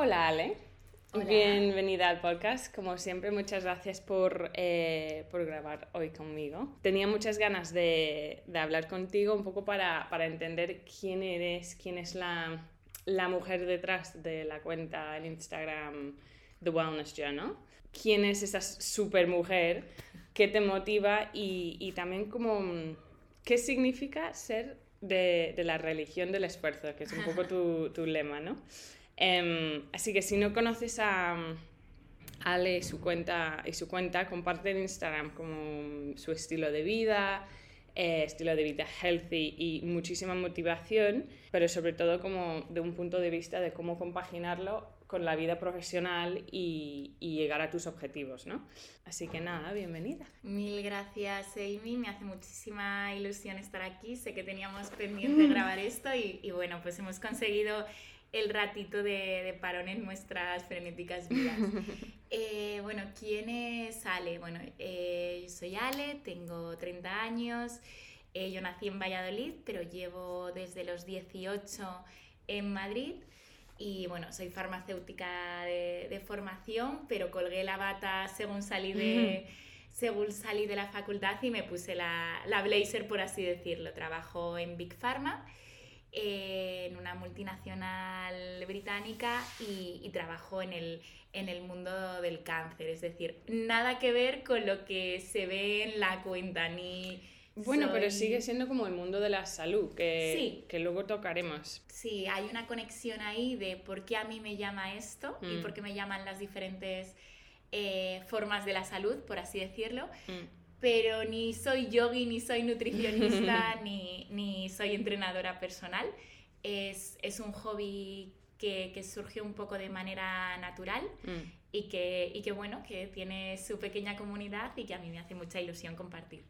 Hola Ale, bienvenida al podcast. Como siempre, muchas gracias por, eh, por grabar hoy conmigo. Tenía muchas ganas de, de hablar contigo un poco para, para, entender quién eres, quién es la, la mujer detrás de la cuenta en Instagram The Wellness Journal. ¿Quién es esa super mujer? ¿Qué te motiva? Y, y también como, qué significa ser de, de, la religión del esfuerzo, que es un poco tu, tu lema, ¿no? Em, así que si no conoces a Ale y su cuenta, y su cuenta comparte en Instagram como su estilo de vida, eh, estilo de vida healthy y muchísima motivación, pero sobre todo como de un punto de vista de cómo compaginarlo con la vida profesional y, llegar a tus objetivos, ¿no? Así que nada, bienvenida. Mil gracias, Amy. Me hace muchísima ilusión estar aquí. Sé que teníamos pendiente grabar esto y bueno, pues hemos conseguido el ratito de, de parón en nuestras frenéticas vidas. Eh, bueno, ¿quién es Ale? Bueno, eh, yo soy Ale, tengo 30 años, eh, yo nací en Valladolid, pero llevo desde los 18 en Madrid. Y bueno, soy farmacéutica de, de formación, pero colgué la bata según salí de, según salí de la facultad y me puse la, la blazer, por así decirlo. Trabajo en Big Pharma en una multinacional británica y, y trabajo en el, en el mundo del cáncer. Es decir, nada que ver con lo que se ve en la cuenta, ni... Bueno, soy... pero sigue siendo como el mundo de la salud, que, sí. que luego tocaremos. Sí, hay una conexión ahí de por qué a mí me llama esto mm. y por qué me llaman las diferentes eh, formas de la salud, por así decirlo. Mm pero ni soy yogi, ni soy nutricionista, ni, ni, soy entrenadora personal. Es, es un hobby que, que, surgió un poco de manera natural mm. y, que, y que, bueno, que tiene su pequeña comunidad y que a mí me hace mucha ilusión compartir.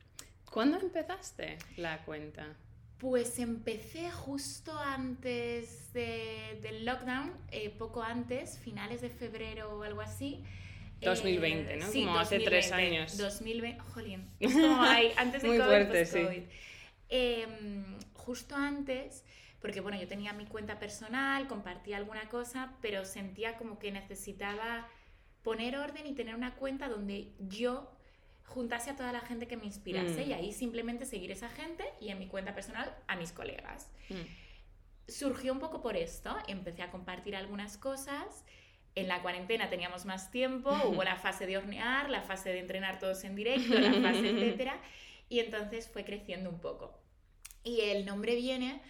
¿Cuándo empezaste la cuenta? Pues empecé justo antes de, del lockdown, eh, poco antes, finales de febrero o algo así. 2020, ¿no? Eh, sí, como 2020, hace tres años. 2020, jolín, es como hay, antes de Muy COVID, fuerte, post-COVID. Sí. Eh, justo antes, porque bueno, yo tenía mi cuenta personal, compartía alguna cosa, pero sentía como que necesitaba poner orden y tener una cuenta donde yo juntase a toda la gente que me inspirase mm. y ahí simplemente seguir esa gente y en mi cuenta personal a mis colegas. Mm. Surgió un poco por esto, empecé a compartir algunas cosas en la cuarentena teníamos más tiempo, hubo la fase de hornear, la fase de entrenar todos en directo, la fase, etcétera, y entonces fue creciendo un poco. Y el nombre viene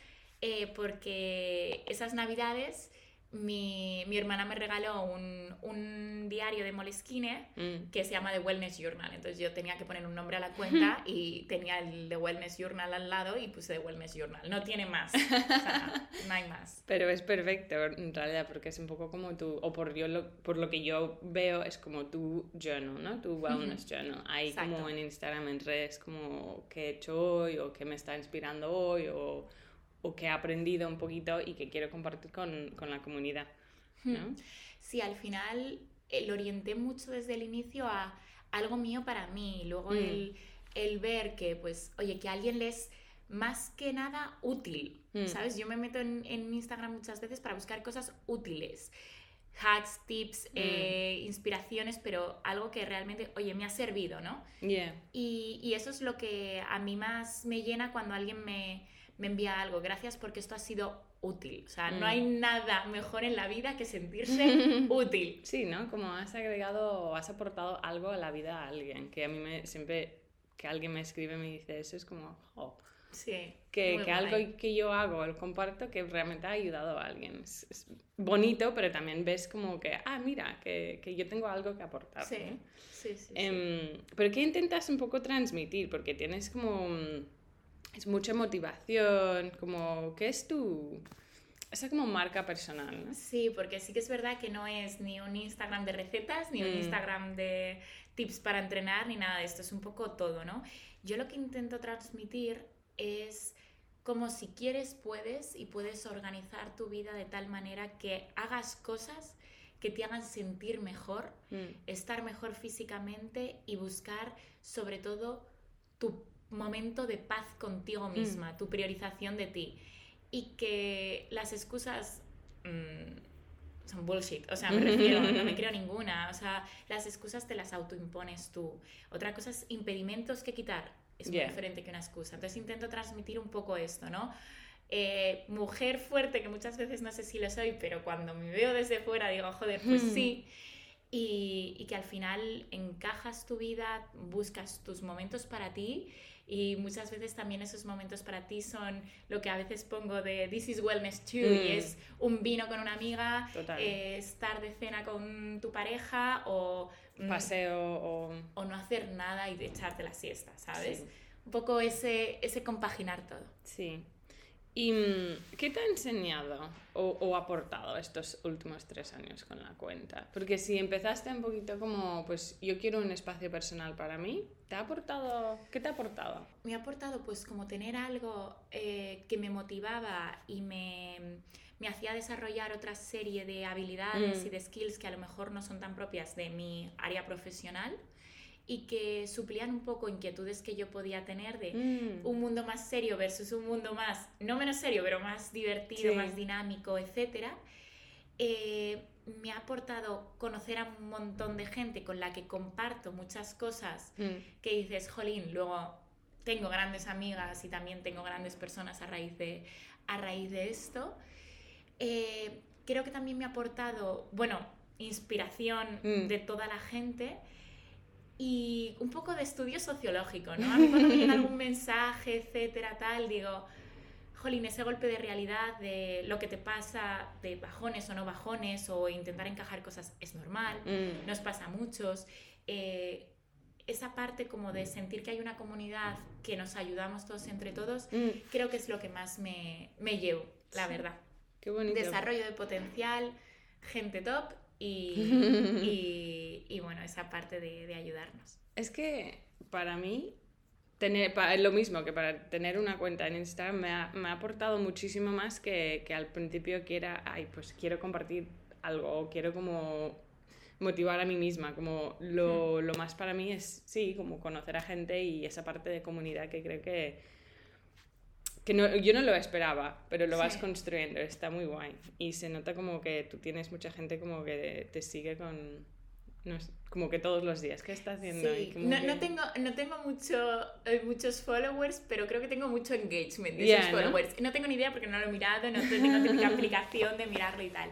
eh, porque esas navidades mi, mi, hermana me regaló un, un diario de Moleskine mm. que se llama The Wellness Journal. Entonces yo tenía que poner un nombre a la cuenta y tenía el The Wellness Journal al lado y puse The Wellness Journal. No tiene más. O sea, no hay más. Pero es perfecto en realidad porque es un poco como tu, o por, yo lo, por lo que yo veo, es como tu journal, ¿no? Tu Wellness Journal. Hay Exacto. como en Instagram, en redes, como qué he hecho hoy o qué me está inspirando hoy o o que he aprendido un poquito y que quiero compartir con, con la comunidad. ¿no? Hmm. Sí, al final eh, lo orienté mucho desde el inicio a algo mío para mí. Luego mm. el, el, ver que, pues, oye, que a alguien les más que nada útil, mm. ¿sabes? Yo me meto en, en, Instagram muchas veces para buscar cosas útiles. Hacks, tips, mm. eh, inspiraciones, pero algo que realmente, oye, me ha servido, ¿no? Yeah. Y, y eso es lo que a mí más me llena cuando alguien me, me envía algo, gracias porque esto ha sido útil. O sea, mm. no hay nada mejor en la vida que sentirse útil. Sí, ¿no? Como has agregado, has aportado algo a la vida a alguien, que a mí me siempre que alguien me escribe me dice eso es como, oh, sí, que, que algo que yo hago, el comparto, que realmente ha ayudado a alguien. Es, es, bonito, pero también ves como que, ah, mira, que, que yo tengo algo que aportar. Sí, ¿no? sí, sí, sí. Pero ¿qué intentas un poco transmitir? Porque tienes como es mucha motivación, como, ¿qué es tu...? Esa como marca personal, ¿no? Sí, porque sí que es verdad que no es ni un Instagram de recetas, ni un mm. Instagram de tips para entrenar, ni nada de esto, es un poco todo, ¿no? Yo lo que intento transmitir es como si quieres puedes y puedes organizar tu vida de tal manera que hagas cosas que te hagan sentir mejor, mm. estar mejor físicamente y buscar sobre todo tu momento de paz contigo misma, mm. tu priorización de ti. Y que las excusas mmm, son bullshit. O sea, me refiero, no me creo ninguna. O sea, las excusas te las autoimpones tú. Otra cosa es impedimentos que quitar. Es muy diferente que una excusa. Entonces intento transmitir un poco esto, ¿no? Eh, mujer fuerte, que muchas veces no sé si lo soy, pero cuando me veo desde fuera digo, joder, pues sí. Y, y, que al final encajas tu vida, buscas tus momentos para ti y muchas veces también esos momentos para ti son lo que a veces pongo de This is Wellness Too y mm. es un vino con una amiga, eh, estar de cena con tu pareja o... Mm, Paseo o... O no hacer nada y echarte la siesta, ¿sabes? Un poco ese, ese compaginar todo. Sí, ¿Y mm, qué te ha enseñado o, aportado estos últimos tres años con la cuenta? Porque si empezaste un poquito como, pues yo quiero un espacio personal para mí, ¿te ha aportado? ¿Qué te ha aportado? Me ha aportado pues como tener algo eh, que me motivaba y me, me, hacía desarrollar otra serie de habilidades mm. y de skills que a lo mejor no son tan propias de mi área profesional y que suplían un poco inquietudes que yo podía tener de mm. un mundo más serio versus un mundo más, no menos serio, pero más divertido, más dinámico, etc. Eh, me ha aportado conocer a un montón de gente con la que comparto muchas cosas mm. que dices, jolín, luego tengo grandes amigas y también tengo grandes personas a raíz de, a raíz de esto. Eh, creo que también me ha aportado, bueno, inspiración mm. de toda la gente y un poco de estudio sociológico, ¿no? A mí cuando me llega algún mensaje, etcétera, tal, digo, jolín, ese golpe de realidad de lo que te pasa, de bajones o no bajones, o intentar encajar cosas, es normal, mm. nos pasa a muchos. Eh, esa parte como de sentir que hay una comunidad que nos ayudamos todos entre todos, mm. creo que es lo que más me, me llevo, la verdad. Qué bonito. Desarrollo de potencial, gente top y, y, bueno, esa parte de, de, ayudarnos. Es que para mí, tener, lo mismo que para tener una cuenta en Instagram me ha, me ha aportado muchísimo más que, que, al principio que era, ay, pues quiero compartir algo, quiero como motivar a mí misma, como lo, lo más para mí es, sí, como conocer a gente y esa parte de comunidad que creo que que yo no lo esperaba, pero lo vas construyendo, está muy guay. Y se nota como que tú tienes mucha gente como que te sigue con, como que todos los días. ¿Qué estás haciendo? Sí. no, no, tengo, no tengo mucho, eh, muchos followers, pero creo que tengo mucho engagement de esos followers. ¿no? tengo ni idea porque no lo he mirado, no tengo típica aplicación de mirarlo y tal.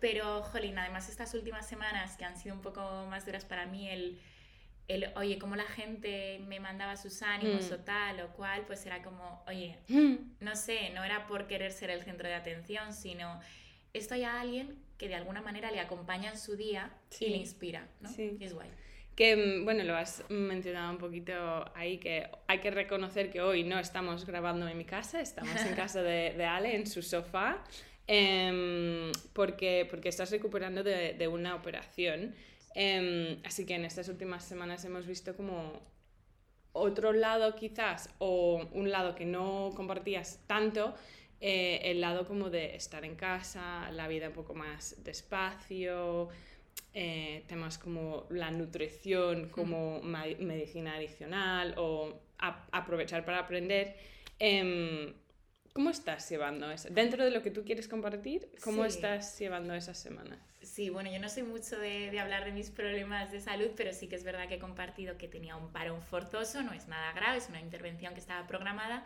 Pero, jolín, además estas últimas semanas que han sido un poco más duras para mí, el el, oye, como la gente me mandaba sus ánimos mm. o tal o cual, pues era como, oye, mm. no sé, no era por querer ser el centro de atención, sino estoy a alguien que de alguna manera le acompaña en su día y le inspira, ¿no? Sí. es guay. Que, mm, bueno, lo has mencionado un poquito ahí, que hay que reconocer que hoy no estamos grabando en mi casa, estamos en casa de, de Ale, en su sofá, em, porque, porque estás recuperando de, de una operación. Em, así que en estas últimas semanas hemos visto como otro lado quizás, o un lado que no compartías tanto, eh, el lado como de estar en casa, la vida un poco más despacio, eh, temas como la nutrición como medicina adicional o aprovechar para aprender. Em, ¿Cómo estás llevando eso? Dentro de lo que tú quieres compartir, ¿cómo estás llevando esas semanas? Sí, bueno, yo no soy mucho de, de, hablar de mis problemas de salud, pero sí que es verdad que he compartido que tenía un parón forzoso, no es nada grave, es una intervención que estaba programada,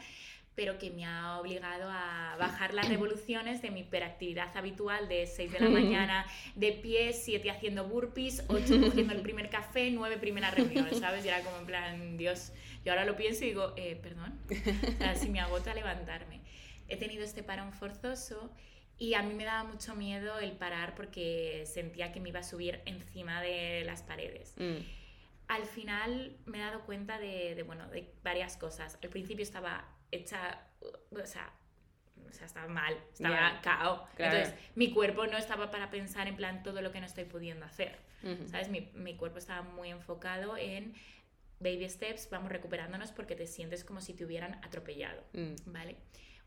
pero que me ha obligado a bajar las revoluciones de mi hiperactividad habitual de 6 de la mañana de pie, 7 haciendo burpees, 8 cogiendo el primer café, 9 primeras reuniones, ¿sabes? Y era como en plan, Dios, yo ahora lo pienso y digo, eh, perdón, o sea, si me agota levantarme. He tenido este parón forzoso y a mí me daba mucho miedo el parar porque sentía que me iba a subir encima de las paredes. Mm. Al final me he dado cuenta de, bueno, de varias cosas. Al principio estaba hecha, o sea, o sea estaba mal, estaba cao. Entonces, mi cuerpo no estaba para pensar en plan todo lo que no estoy pudiendo hacer. ¿Sabes? Mi, mi, cuerpo estaba muy enfocado en baby steps, vamos recuperándonos porque te sientes como si te hubieran atropellado. Mm. ¿Vale?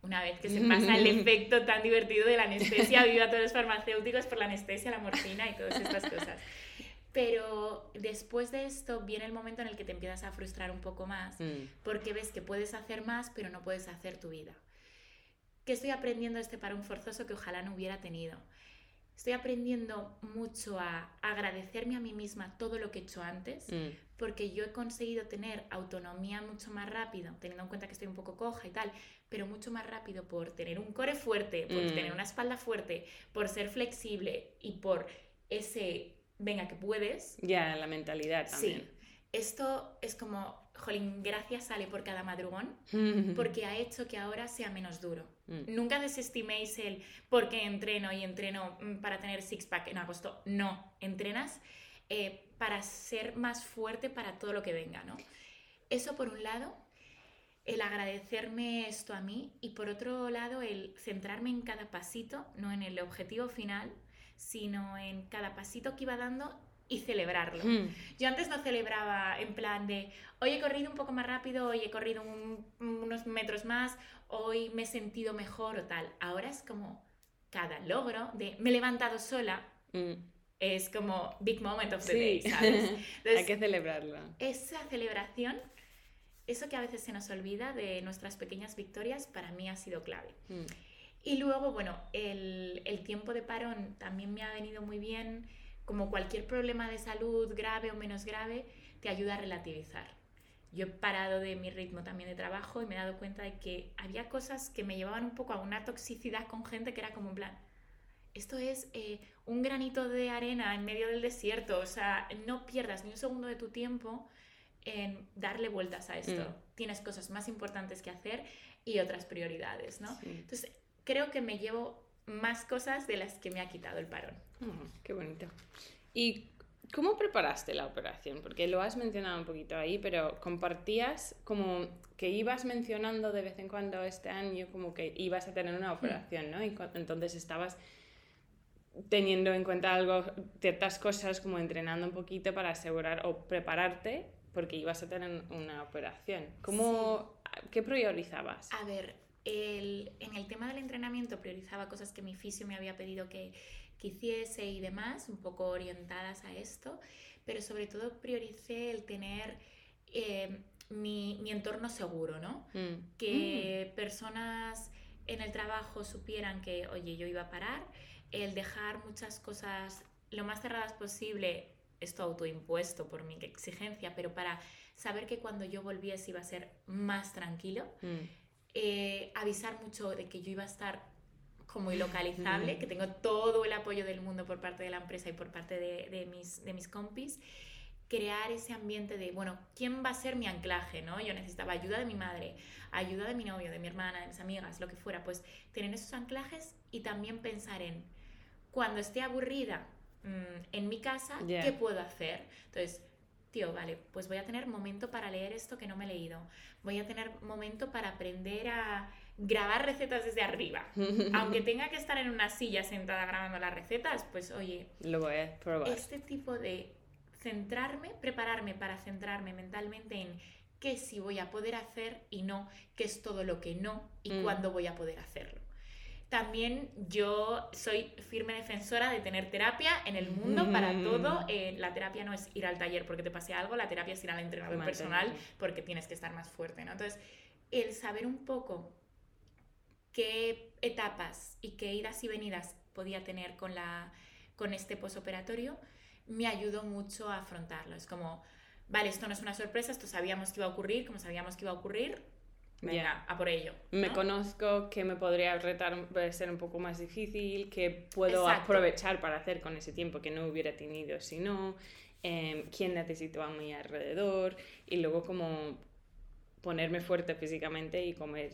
una vez que se pasa el efecto tan divertido de la anestesia, viva todos los farmacéuticos por la anestesia, la morfina y todas estas cosas. Pero después de esto viene el momento en el que te empiezas a frustrar un poco más, mm. porque ves que puedes hacer más, pero no puedes hacer tu vida. ¿Qué estoy aprendiendo este parón forzoso que ojalá no hubiera tenido? estoy aprendiendo mucho a agradecerme a mí misma todo lo que he hecho antes, Mm. porque yo he conseguido tener autonomía mucho más rápido, teniendo en cuenta que estoy un poco coja y tal, pero mucho más rápido por tener un core fuerte, por Mm. tener una espalda fuerte, por ser flexible y por ese, venga, que puedes. Ya, la mentalidad también. Sí, esto es como, jolín, gracias sale por cada madrugón, porque ha hecho que ahora sea menos duro. Mm. Nunca desestiméis el porque entreno y entreno mm, para tener six-pack en agosto. No, entrenas eh, para ser más fuerte para todo lo que venga, ¿no? Eso por un lado, el agradecerme esto a mí y por otro lado el centrarme en cada pasito, no en el objetivo final, sino en cada pasito que iba dando y celebrarlo. Mm. Yo antes no celebraba en plan de, hoy he corrido un poco más rápido, hoy he corrido un- unos metros más, hoy me he sentido mejor o tal. Ahora es como cada logro de, me he levantado sola, Mm. es como big moment of the Sí, day, ¿sabes? hay Entonces, que celebrarlo. esa celebración, eso que a veces se nos olvida de nuestras pequeñas victorias, para mí ha sido clave. Mm. Y luego, bueno, el, el tiempo de parón también me ha venido muy bien. Como cualquier problema de salud, grave o menos grave, te ayuda a relativizar. Yo he parado de mi ritmo también de trabajo y me he dado cuenta de que había cosas que me llevaban un poco a una toxicidad con gente que era como en plan, esto es eh, un granito de arena en medio del desierto, o sea, no pierdas ni un segundo de tu tiempo en darle vueltas a esto. Mm. Tienes cosas más importantes que hacer y otras prioridades, ¿no? Sí. Entonces, creo que me llevo más cosas de las que me ha quitado el parón. Oh, qué bonito. ¿Y cómo preparaste la operación? Porque lo has mencionado un poquito ahí, pero compartías como que ibas mencionando de vez en cuando este año como que ibas a tener una operación, ¿no? Y entonces estabas teniendo en cuenta algo, ciertas cosas como entrenando un poquito para asegurar o prepararte porque ibas a tener una operación. ¿Cómo, ¿Qué priorizabas? A ver, el- en el tema del entrenamiento priorizaba cosas que mi fisio me había pedido que, que hiciese y demás, un poco orientadas a esto, pero sobre todo prioricé el tener eh, mi, mi entorno seguro, ¿no? Mm. que personas en el trabajo supieran que, oye, yo iba a parar, el dejar muchas cosas lo más cerradas posible, esto autoimpuesto por mi exigencia, pero para saber que cuando yo volviese iba a ser más tranquilo, Mm. Eh, avisar mucho de que yo iba a estar como ilocalizable, que tengo todo el apoyo del mundo por parte de la empresa y por parte de, de mis, de mis compis, crear ese ambiente de, bueno, ¿quién va a ser mi anclaje? ¿no? Yo necesitaba ayuda de mi madre, ayuda de mi novio, de mi hermana, de mis amigas, lo que fuera, pues tener esos anclajes y también pensar en, cuando esté aburrida mm, en mi casa. ¿qué puedo hacer? Entonces, tío, vale, pues voy a tener momento para leer esto que no me he leído, voy a tener momento para aprender a grabar recetas desde arriba. Aunque tenga que estar en una silla sentada grabando las recetas, pues oye, Lo voy a probar. este tipo de centrarme, prepararme para centrarme mentalmente en qué sí voy a poder hacer y no qué es todo lo que no y Mm. cuándo voy a poder hacerlo. También yo soy firme defensora de tener terapia en el mundo para todo. Eh, la terapia no es ir al taller porque te pase algo, la terapia es ir al entrenador personal porque tienes que estar más fuerte, ¿no? Entonces, el saber un poco qué etapas y qué idas y venidas podía tener con, la, con este posoperatorio me ayudó mucho a afrontarlo. Es como, vale, esto no es una sorpresa, esto sabíamos que iba a ocurrir, como sabíamos que iba a ocurrir, venga, a por ello. Me ¿no? conozco que me podría retar, puede ser un poco más difícil, que puedo Exacto. aprovechar para hacer con ese tiempo que no hubiera tenido si no, em, quién necesito a mi alrededor y luego como ponerme fuerte físicamente y comer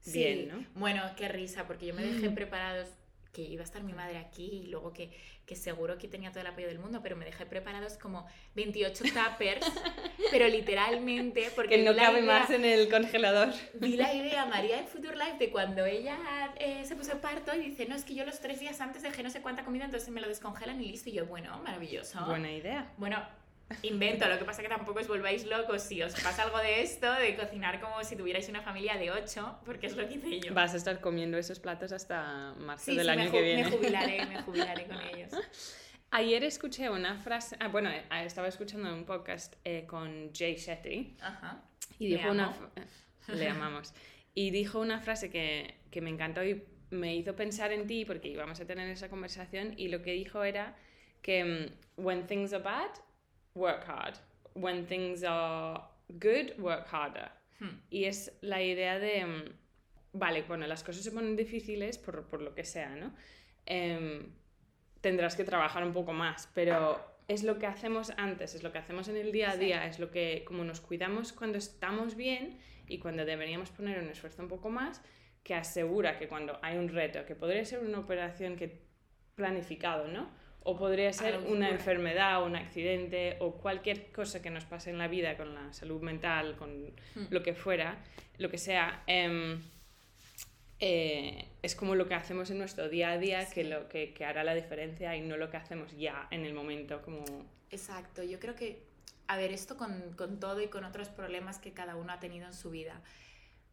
Sí, bien, ¿no? Bueno, qué risa, porque yo me dejé preparados que iba a estar mi madre aquí y luego que, que seguro que tenía todo el apoyo del mundo, pero me dejé preparados como 28 tuppers, pero literalmente, porque Que no cabe idea- más en el congelador. Vi la idea María en Future Life de cuando ella eh, se puso parto y dice, no, es que yo los tres días antes dejé no sé cuánta comida, entonces me lo descongelan y listo. Y yo, bueno, maravilloso. Buena idea. Bueno, invento, lo que pasa que tampoco os volváis locos si os pasa algo de esto, de cocinar como si tuvierais una familia de ocho, porque es lo que hice yo. Vas a estar comiendo esos platos hasta marzo Sí, del sí, año me, que viene. me jubilaré, me jubilaré con ellos. Ayer escuché una frase, ah, bueno, eh, estaba escuchando un podcast eh, con Jay Shetty Ajá. y Le dijo una amo. fra- le amamos y dijo una frase que, que me encantó y me hizo pensar en ti porque íbamos a tener esa conversación y lo que dijo era que mm, when things are bad, work hard. When things are good, work harder. Hmm. Y es la idea de, mm, vale, bueno, las cosas se ponen difíciles por, por lo que sea, ¿no? Em, tendrás que trabajar un poco más, pero es lo que hacemos antes, es lo que hacemos en el día a Sí. día, es lo que, como nos cuidamos cuando estamos bien y cuando deberíamos poner un esfuerzo un poco más, que asegura que cuando hay un reto, que podría ser una operación que planificado, ¿no? O podría ser una enfermedad, un accidente o cualquier cosa que nos pase en la vida con la salud mental, con Hmm. lo que fuera, lo que sea, em, eh, es como lo que hacemos en nuestro día a día que, lo, que, que hará la diferencia y no lo que hacemos ya en el momento, como... Exacto, yo creo que, a ver, esto con, con todo y con otros problemas que cada uno ha tenido en su vida.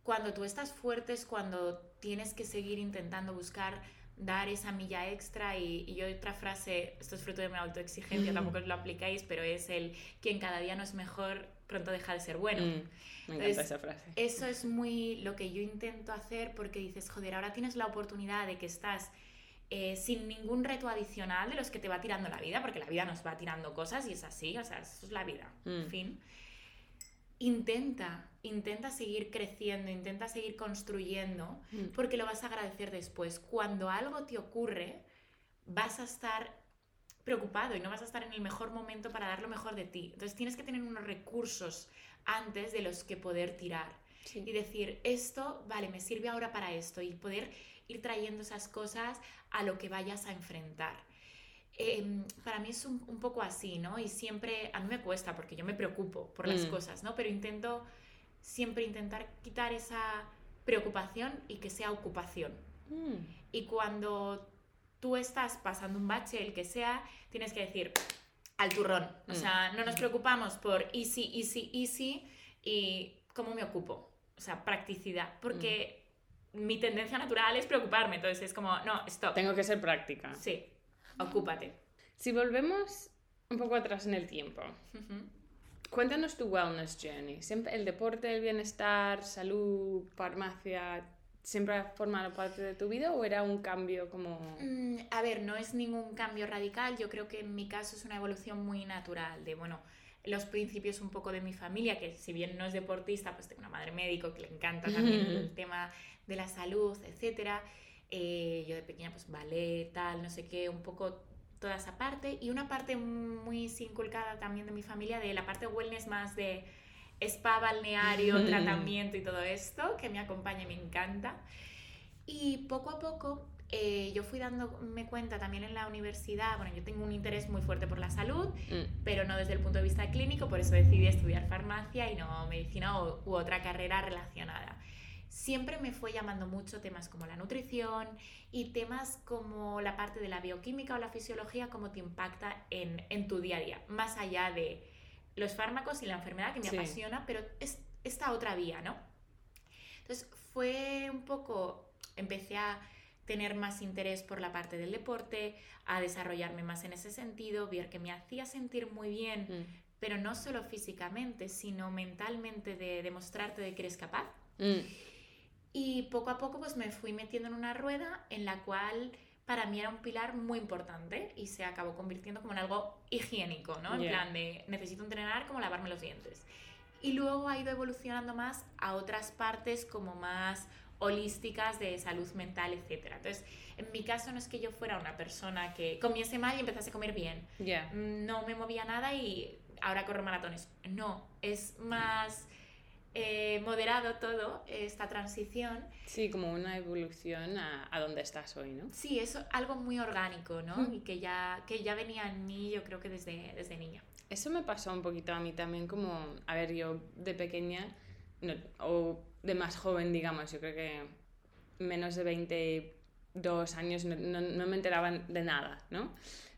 Cuando tú estás fuerte es cuando tienes que seguir intentando buscar dar esa milla extra y, y yo otra frase, esto es fruto de mi autoexigencia, Mm. tampoco lo aplicáis, pero es el quien cada día no es mejor, pronto deja de ser bueno. Mm, me encanta Entonces, esa frase. Eso es muy lo que yo intento hacer porque dices, joder, ahora tienes la oportunidad de que estás eh, sin ningún reto adicional de los que te va tirando la vida, porque la vida nos va tirando cosas y es así, o sea, eso es la vida, en Mm. fin. Intenta, intenta seguir creciendo, intenta seguir construyendo, Mm. porque lo vas a agradecer después. Cuando algo te ocurre, vas a estar preocupado y no vas a estar en el mejor momento para dar lo mejor de ti. Entonces tienes que tener unos recursos antes de los que poder tirar Sí. y decir, esto, vale, me sirve ahora para esto y poder ir trayendo esas cosas a lo que vayas a enfrentar. Em, para mí es un, un poco así, ¿no? Y siempre, a mí me cuesta porque yo me preocupo por las Mm. cosas, ¿no? Pero intento siempre intentar quitar esa preocupación y que sea ocupación. Mm. Y cuando tú estás pasando un bache, el que sea, tienes que decir al turrón. O Mm. sea, no nos preocupamos por easy, easy, easy y cómo me ocupo. O sea, practicidad. Porque mi tendencia natural es preocuparme. Entonces es como, no, stop. Tengo que ser práctica. Sí, ocúpate. Si volvemos un poco atrás en el tiempo, Ujú. cuéntanos tu wellness journey. Siempre el deporte, el bienestar, salud, farmacia, ¿siempre ha formado parte de tu vida o era un cambio como... Mm, A ver, no es ningún cambio radical, yo creo que en mi caso es una evolución muy natural de, bueno, los principios un poco de mi familia, que si bien no es deportista, pues tengo una madre médico que le encanta también el tema de la salud, etcétera. Eh, yo de pequeña pues ballet, tal, no sé qué, un poco toda esa parte y una parte muy inculcada también de mi familia de la parte wellness más de spa, balneario, tratamiento y todo esto, que me acompaña y me encanta. Y poco a poco eh, yo fui dándome cuenta también en la universidad, bueno, yo tengo un interés muy fuerte por la salud, Mm, pero no desde el punto de vista clínico, por eso decidí estudiar farmacia y no medicina u, u otra carrera relacionada. Siempre me fue llamando mucho temas como la nutrición y temas como la parte de la bioquímica o la fisiología, cómo te impacta en, en tu día a día, más allá de los fármacos y la enfermedad que me Sí. apasiona, pero es esta otra vía, ¿no? Entonces fue un poco, empecé a tener más interés por la parte del deporte, a desarrollarme más en ese sentido, ver que me hacía sentir muy bien, mm, pero no solo físicamente, sino mentalmente de demostrarte de que eres capaz. mm. Y poco a poco pues me fui metiendo en una rueda en la cual para mí era un pilar muy importante y se acabó convirtiendo como en algo higiénico, ¿no? En Yeah. plan de necesito entrenar como lavarme los dientes. Y luego ha ido evolucionando más a otras partes como más holísticas de salud mental, etc. Entonces, en mi caso no es que yo fuera una persona que comiese mal y empezase a comer bien. Ya. No me movía nada y ahora corro maratones. No, es más eh, moderado todo, esta transición. Sí, como una evolución a, a donde estás hoy, ¿no? Sí, es algo muy orgánico, ¿no? Mm. Y que ya, que ya venía en mí, yo creo que desde, desde niña. Eso me pasó un poquito a mí también, como, a ver, yo de pequeña, no, o de más joven, digamos, yo creo que menos de 22 años no, no- no me enteraba de nada, ¿no?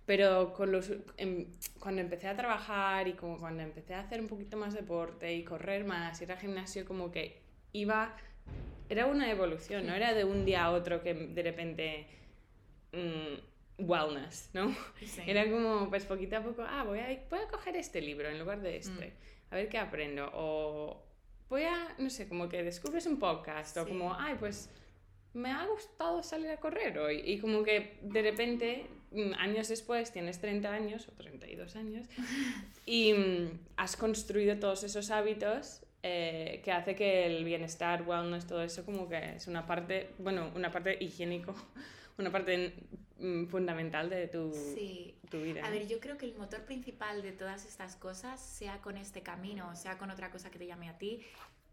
Pero con los, em, cuando empecé a trabajar y como cuando empecé a hacer un poquito más deporte y correr más, ir al gimnasio, como que iba, era una evolución, no era de un día a otro que de repente, mm, wellness, ¿no? Sí. Era como, pues poquito a poco, ah, voy a, voy a coger este libro en lugar de este, Mm. a ver qué aprendo. O voy a, no sé, como que descubres un podcast, o Sí. como, ay, pues me ha gustado salir a correr hoy. Y como que de repente, años después, tienes 30 años o 32 años y mm, has construido todos esos hábitos eh, que hace que el bienestar, wellness, todo eso como que es una parte, bueno, una parte higiénico, una parte mm, fundamental de tu, tu vida. A ver, yo creo que el motor principal de todas estas cosas, sea con este camino, sea con otra cosa que te llame a ti,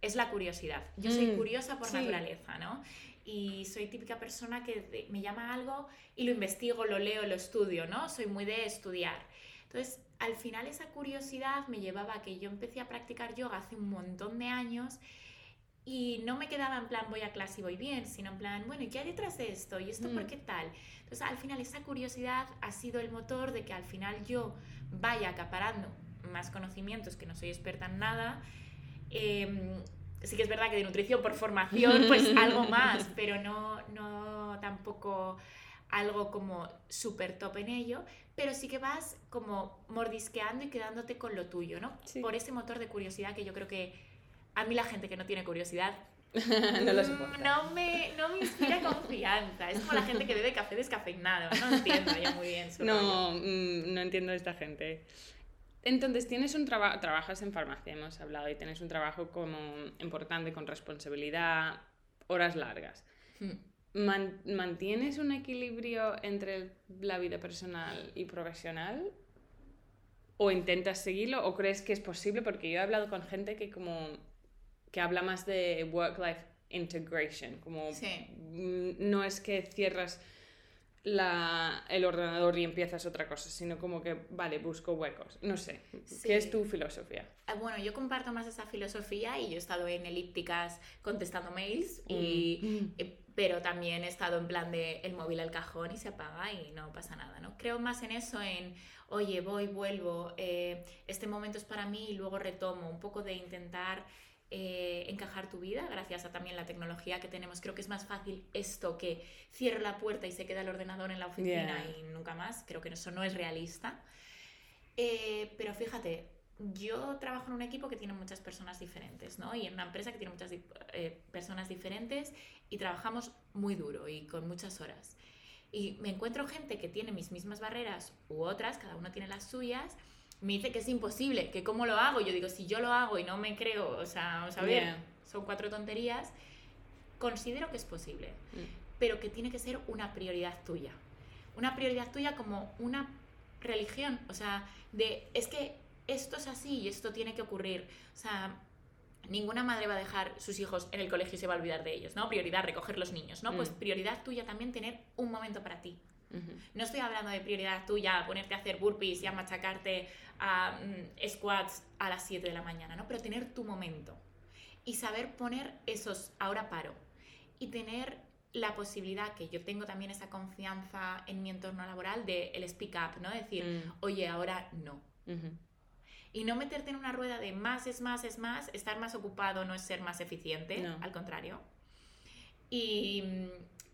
es la curiosidad. Yo soy curiosa por naturaleza, ¿no? y soy típica persona que me llama algo y lo investigo, lo leo, lo estudio, ¿no? Soy muy de estudiar. Entonces, al final esa curiosidad me llevaba a que yo empecé a practicar yoga hace un montón de años y no me quedaba en plan voy a clase y voy bien, sino en plan, bueno, ¿y qué hay detrás de esto? ¿Y esto por mm. qué tal? Entonces, al final esa curiosidad ha sido el motor de que al final yo vaya acaparando más conocimientos, que no soy experta en nada, eh, sí que es verdad que de nutrición por formación, pues algo más, pero no, no tampoco algo como súper top en ello, pero sí que vas como mordisqueando y quedándote con lo tuyo, ¿no? Por ese motor de curiosidad que yo creo que a mí la gente que no tiene curiosidad no, lo no, me, no me inspira confianza. Es como la gente que bebe café descafeinado. No entiendo yo muy bien su No, mm, no entiendo a esta gente. Entonces, tienes un trabajo, trabajas en farmacia, hemos hablado, y tienes un trabajo como importante, con responsabilidad, horas largas. Hmm. ¿Mantienes un equilibrio entre la vida personal y profesional? ¿O intentas seguirlo? ¿O crees que es posible? Porque yo he hablado con gente que como que habla más de work-life integration, como no es que cierras la, el ordenador y empiezas otra cosa, sino como que, vale, busco huecos. No sé, ¿qué es tu filosofía? Ah, bueno, yo comparto más esa filosofía y yo he estado en elípticas contestando mails, y, mm. eh, pero también he estado en plan de el móvil al cajón y se apaga y no pasa nada, ¿no? Creo más en eso, en, oye, voy, vuelvo, eh, este momento es para mí y luego retomo, un poco de intentar eh, encajar tu vida gracias a también la tecnología que tenemos. Creo que es más fácil esto que cierre la puerta y se queda el ordenador en la oficina y nunca más. Creo que eso no es realista. Eh, pero fíjate, yo trabajo en un equipo que tiene muchas personas diferentes, ¿no? Y en una empresa que tiene muchas eh, personas diferentes y trabajamos muy duro y con muchas horas. Y me encuentro gente que tiene mis mismas barreras u otras, cada uno tiene las suyas, me dice que es imposible, que cómo lo hago. Yo digo, si yo lo hago y no me creo, o sea, vamos a ver, son cuatro tonterías, considero que es posible, mm. pero que tiene que ser una prioridad tuya. Una prioridad tuya como una religión, o sea, de, es que esto es así y esto tiene que ocurrir. O sea, ninguna madre va a dejar sus hijos en el colegio y se va a olvidar de ellos, ¿no? Prioridad, recoger los niños, ¿no? Pues mm. prioridad tuya también tener un momento para ti. No estoy hablando de prioridad tuya, ponerte a hacer burpees y a machacarte a mm, squats a las 7 de la mañana, ¿no? Pero tener tu momento y saber poner esos ahora paro y tener la posibilidad que yo tengo también esa confianza en mi entorno laboral de el speak up, ¿no? Decir, mm. oye, ahora no. Y no meterte en una rueda de más es más es más, estar más ocupado no es ser más eficiente, al contrario. Y,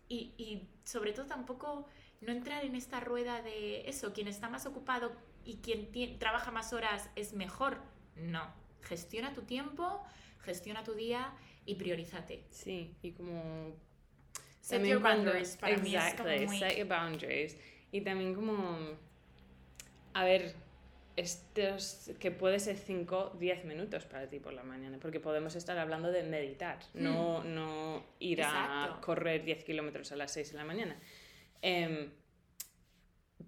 y, y sobre todo tampoco no entrar en esta rueda de eso, quien está más ocupado y quien trabaja más horas es mejor. No, gestiona tu tiempo, gestiona tu día y priorízate. Sí, y como... Set your boundaries para mí set your boundaries. Y también como... A ver, estos que puede ser 5, 10 minutos para ti por la mañana, porque podemos estar hablando de meditar, no, hmm. no ir a correr 10 kilómetros a las 6 de la mañana. Em,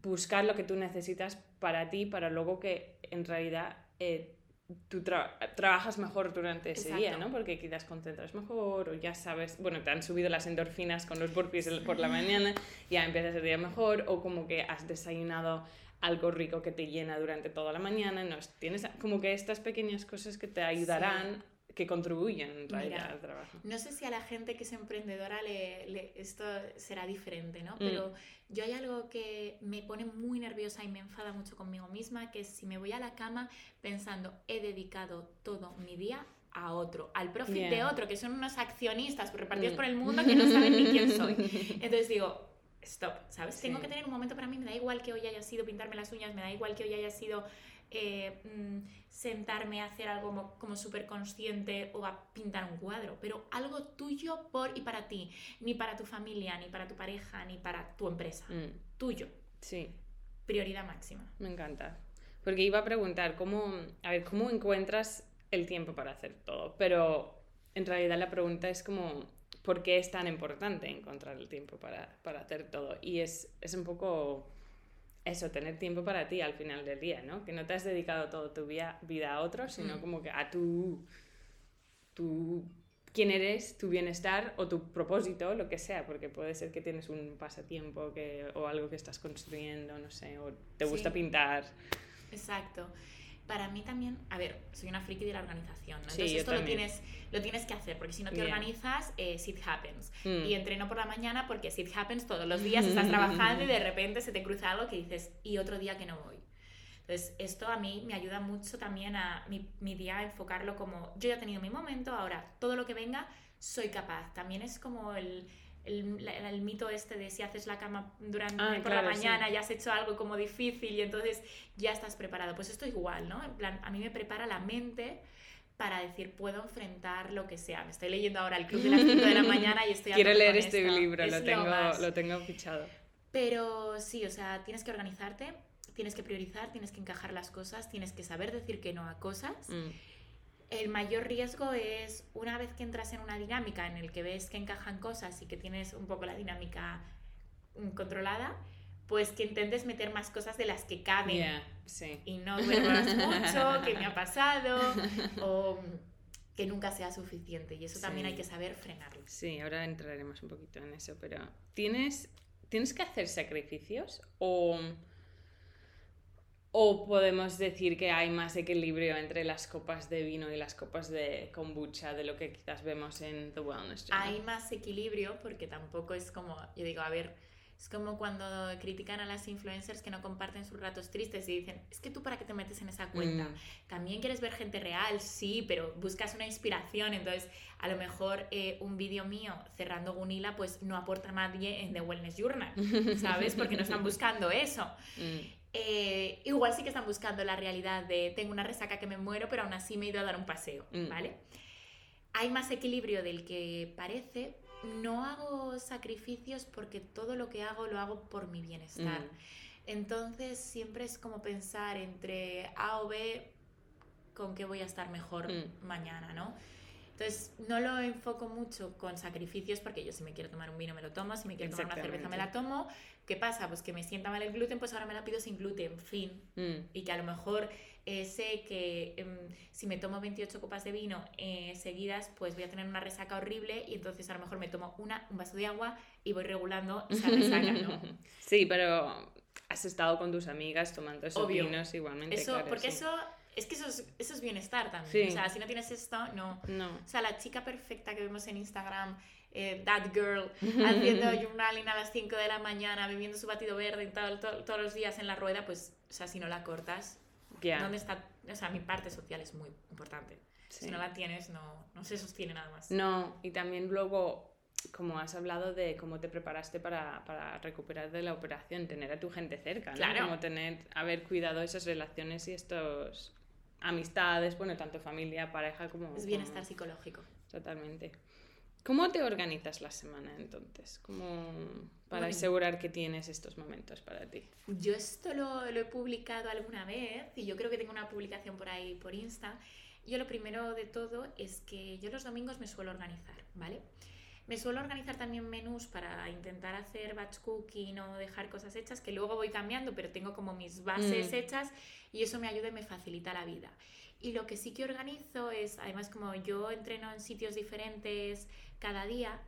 buscar lo que tú necesitas para ti, para luego que en realidad eh, tú trabajas mejor durante ese día, ¿no? Porque quizás concentras mejor o ya sabes, bueno, te han subido las endorfinas con los burpees por la mañana, ya empiezas el día mejor o como que has desayunado algo rico que te llena durante toda la mañana, no, tienes como que estas pequeñas cosas que te ayudarán que contribuyen en realidad al trabajo. No sé si a la gente que es emprendedora le, esto será diferente, ¿no? Mm. Pero yo hay algo que me pone muy nerviosa y me enfada mucho conmigo misma, que es si me voy a la cama pensando he dedicado todo mi día a otro, al profit de otro, que son unos accionistas repartidos mm. por el mundo que no saben ni quién soy. Entonces digo, stop, ¿sabes? Tengo que tener un momento para mí, me da igual que hoy haya sido pintarme las uñas, me da igual que hoy haya sido eh, mm, sentarme a hacer algo como, súper consciente o a pintar un cuadro, pero algo tuyo por y para ti, ni para tu familia, ni para tu pareja, ni para tu empresa, mm. tuyo. Sí. Prioridad máxima. Me encanta. Porque iba a preguntar cómo, a ver, cómo encuentras el tiempo para hacer todo, pero en realidad la pregunta es como, ¿por qué es tan importante encontrar el tiempo para, para hacer todo? Y es, es un poco eso, tener tiempo para ti al final del día, ¿no? Que no te has dedicado toda tu vida, a otros, sino mm. como que a tu, tu, quién eres, tu bienestar o tu propósito, lo que sea, porque puede ser que tienes un pasatiempo que, o algo que estás construyendo, no sé, o te gusta pintar. Exacto para mí también, a ver, soy una friki de la organización, ¿no? Entonces esto lo tienes, lo tienes que hacer, porque si no te organizas, eh, shit happens. Mm. Y entreno por la mañana porque shit happens todos los días, estás trabajando y de repente se te cruza algo que dices, y otro día que no voy. Entonces, esto a mí me ayuda mucho también a mi, mi día a enfocarlo como, yo ya he tenido mi momento, ahora todo lo que venga, soy capaz. También es como el el, el, mito este de si haces la cama durante ah, por la mañana y has hecho algo como difícil y entonces ya estás preparado. Pues esto igual, ¿no? En plan, a mí me prepara la mente para decir, puedo enfrentar lo que sea. Me estoy leyendo ahora el club de las 5 de la mañana y estoy Quiero leer este libro, lo tengo, lo, tengo fichado. Pero sí, o sea, tienes que organizarte, tienes que priorizar, tienes que encajar las cosas, tienes que saber decir que no a cosas. Mm el mayor riesgo es una vez que entras en una dinámica en el que ves que encajan cosas y que tienes un poco la dinámica mm, controlada, pues que intentes meter más cosas de las que caben y no duermas mucho, que me ha pasado, o que nunca sea suficiente. Y eso también hay que saber frenarlo. Sí, ahora entraremos un poquito en eso, pero ¿tienes, ¿tienes que hacer sacrificios o ¿O podemos decir que hay más equilibrio entre las copas de vino y las copas de kombucha de lo que quizás vemos en The Wellness Journal? Hay más equilibrio porque tampoco es como, yo digo, a ver, es como cuando critican a las influencers que no comparten sus ratos tristes y dicen, es que tú para qué te metes en esa cuenta. Mm. También quieres ver gente real, sí, pero buscas una inspiración. Entonces, a lo mejor eh, un vídeo mío cerrando Gunila, pues no aporta a nadie en The Wellness Journal, ¿sabes? Porque no están buscando eso. Mm. Eh, igual sí que están buscando la realidad de tengo una resaca que me muero, pero aún así me he ido a dar un paseo, mm. ¿vale? Hay más equilibrio del que parece. No hago sacrificios porque todo lo que hago lo hago por mi bienestar. Mm. Entonces siempre es como pensar entre A o B con qué voy a estar mejor mm. mañana, ¿no? Entonces, no lo enfoco mucho con sacrificios porque yo si me quiero tomar un vino me lo tomo, si me quiero tomar una cerveza me la tomo. ¿Qué pasa? Pues que me sienta mal el gluten, pues ahora me la pido sin gluten, fin. Mm. Y que a lo mejor eh, sé que em, si me tomo 28 copas de vino eh, seguidas, pues voy a tener una resaca horrible y entonces a lo mejor me tomo una, un vaso de agua y voy regulando esa resaca, ¿no? Sí, pero has estado con tus amigas tomando esos vinos igualmente. Eso, porque eso es que eso es, eso es bienestar también. O sea, si no tienes esto, no. no. O sea, la chica perfecta que vemos en Instagram, eh, that girl, haciendo journaling a las 5 de la mañana, bebiendo su batido verde todos los días en la rueda, pues, o sea, si no la cortas, ¿dónde está? O sea, mi parte social es muy importante. Si no la tienes, no, no se sostiene nada más. No, y también luego como has hablado de cómo te preparaste para, para, recuperar de la operación, tener a tu gente cerca, ¿no? Claro. Como tener, haber cuidado esas relaciones y estos amistades, bueno, tanto familia, pareja como... Es bienestar psicológico. Totalmente. ¿Cómo te organizas la semana entonces? ¿Cómo para asegurar que tienes estos momentos para ti? Yo esto lo, lo, he publicado alguna vez y yo creo que tengo una publicación por ahí por Insta. Yo lo primero de todo es que yo los domingos me suelo organizar, ¿vale? Me suelo organizar también menús para intentar hacer batch cooking o dejar cosas hechas que luego voy cambiando, pero tengo como mis bases mm. hechas y eso me ayuda y me facilita la vida. Y lo que sí que organizo es, además como yo entreno en sitios diferentes cada día,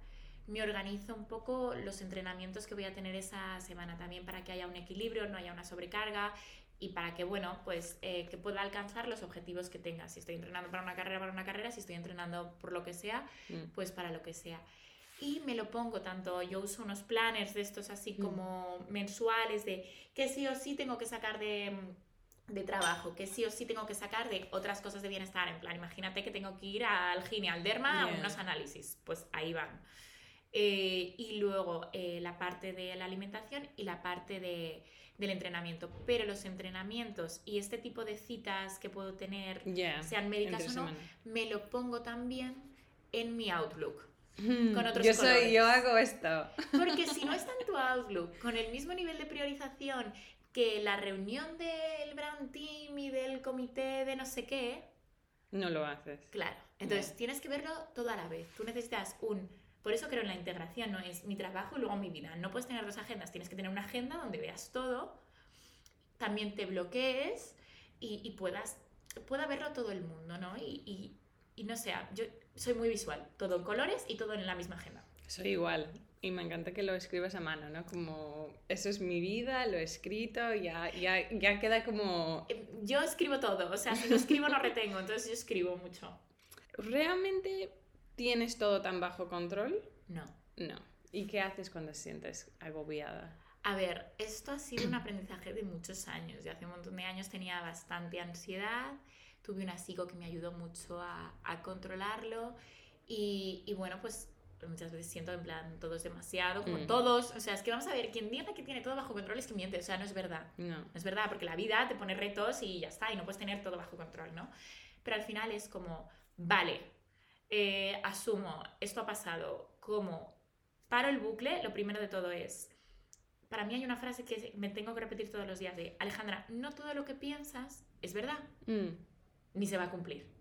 me organizo un poco los entrenamientos que voy a tener esa semana también para que haya un equilibrio, no haya una sobrecarga y para que, bueno, pues eh, que pueda alcanzar los objetivos que tenga. Si estoy entrenando para una carrera, para una carrera, si estoy entrenando por lo que sea, mm. pues para lo que sea y me lo pongo tanto, yo uso unos planners de estos así mm. como mensuales de que sí o sí tengo que sacar de, de, trabajo, que sí o sí tengo que sacar de otras cosas de bienestar, en plan, imagínate que tengo que ir al Gine, al Derma, a unos análisis, pues ahí van. eh, y luego eh, la parte de la alimentación y la parte de, del entrenamiento. Pero los entrenamientos y este tipo de citas que puedo tener, sean médicas o no, me lo pongo también en mi Outlook. Hmm, con otros yo soy, yo hago esto. Porque si no está en tu Outlook con el mismo nivel de priorización que la reunión del brand team y del comité de no sé qué, no lo haces. Claro. Entonces tienes que verlo todo a la vez. Tú necesitas un por eso creo en la integración, no es mi trabajo y luego mi vida. No puedes tener dos agendas, tienes que tener una agenda donde veas todo, también te bloquees y, puedas, pueda verlo todo el mundo, ¿no? Y, y, no sé, yo soy muy visual, todo en colores y todo en la misma agenda. Soy igual. Y me encanta que lo escribas a mano, ¿no? Como, eso es mi vida, lo he escrito, ya, ya, ya queda como... Eh, yo escribo todo, o sea, si no escribo no retengo, entonces yo escribo mucho. Realmente ¿Tienes todo tan bajo control? No. No. ¿Y qué haces cuando te sientes agobiada? A ver, esto ha sido un aprendizaje de muchos años. De hace un montón de años tenía bastante ansiedad. Tuve un psico que me ayudó mucho a, a controlarlo. Y, y, bueno, pues muchas veces siento en plan todo es demasiado, como mm. todos. O sea, es que vamos a ver, quien diga que tiene todo bajo control es que miente. O sea, no es verdad. No. no es verdad, porque la vida te pone retos y ya está. Y no puedes tener todo bajo control, ¿no? Pero al final es como, vale, eh, asumo, esto ha pasado, como paro el bucle, lo primero de todo es, para mí hay una frase que me tengo que repetir todos los días de, Alejandra, no todo lo que piensas es verdad, mm. ni se va a cumplir.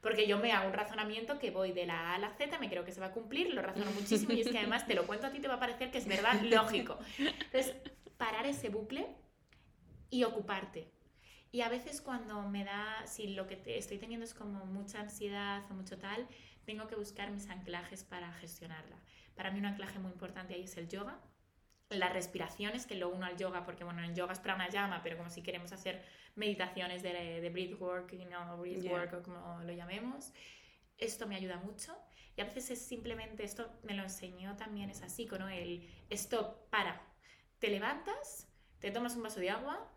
Porque yo me hago un razonamiento que voy de la A a la Z, me creo que se va a cumplir, lo razono muchísimo y es que además te lo cuento a ti, te va a parecer que es verdad, lógico. Entonces, parar ese bucle y ocuparte. Y a veces cuando me da, si lo que estoy teniendo es como mucha ansiedad o mucho tal, tengo que buscar mis anclajes para gestionarla. Para mí un anclaje muy importante ahí es el yoga, las respiraciones, que lo uno al yoga, porque bueno, en yoga es pranayama, pero como si queremos hacer meditaciones de, de breathwork, no breathwork o como lo llamemos, esto me ayuda mucho. Y a veces es simplemente, esto me lo enseñó también, es así, ¿no? El stop, para, te levantas, te tomas un vaso de agua,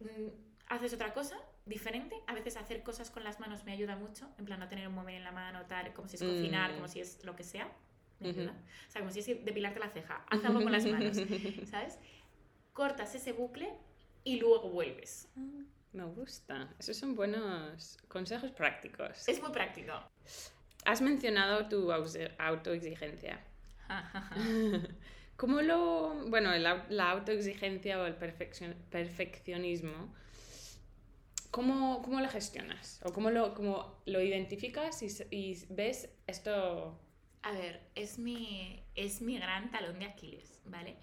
mm, haces otra cosa diferente. A veces hacer cosas con las manos me ayuda mucho, en plan no tener un móvil en la mano, tal, como si es cocinar, como mm. si es lo que sea. Me ayuda. O sea, como si es depilarte la ceja. Haz algo con las manos, ¿sabes? Cortas ese bucle y luego vuelves. Me gusta. Esos son buenos consejos prácticos. Es muy práctico. Has mencionado tu autoexigencia. ¿Cómo lo... Bueno, la autoexigencia o el perfeccionismo ¿Cómo, ¿Cómo, lo gestionas? ¿O cómo lo, cómo lo identificas y, y, ves esto? A ver, es mi, es mi gran talón de Aquiles, ¿vale?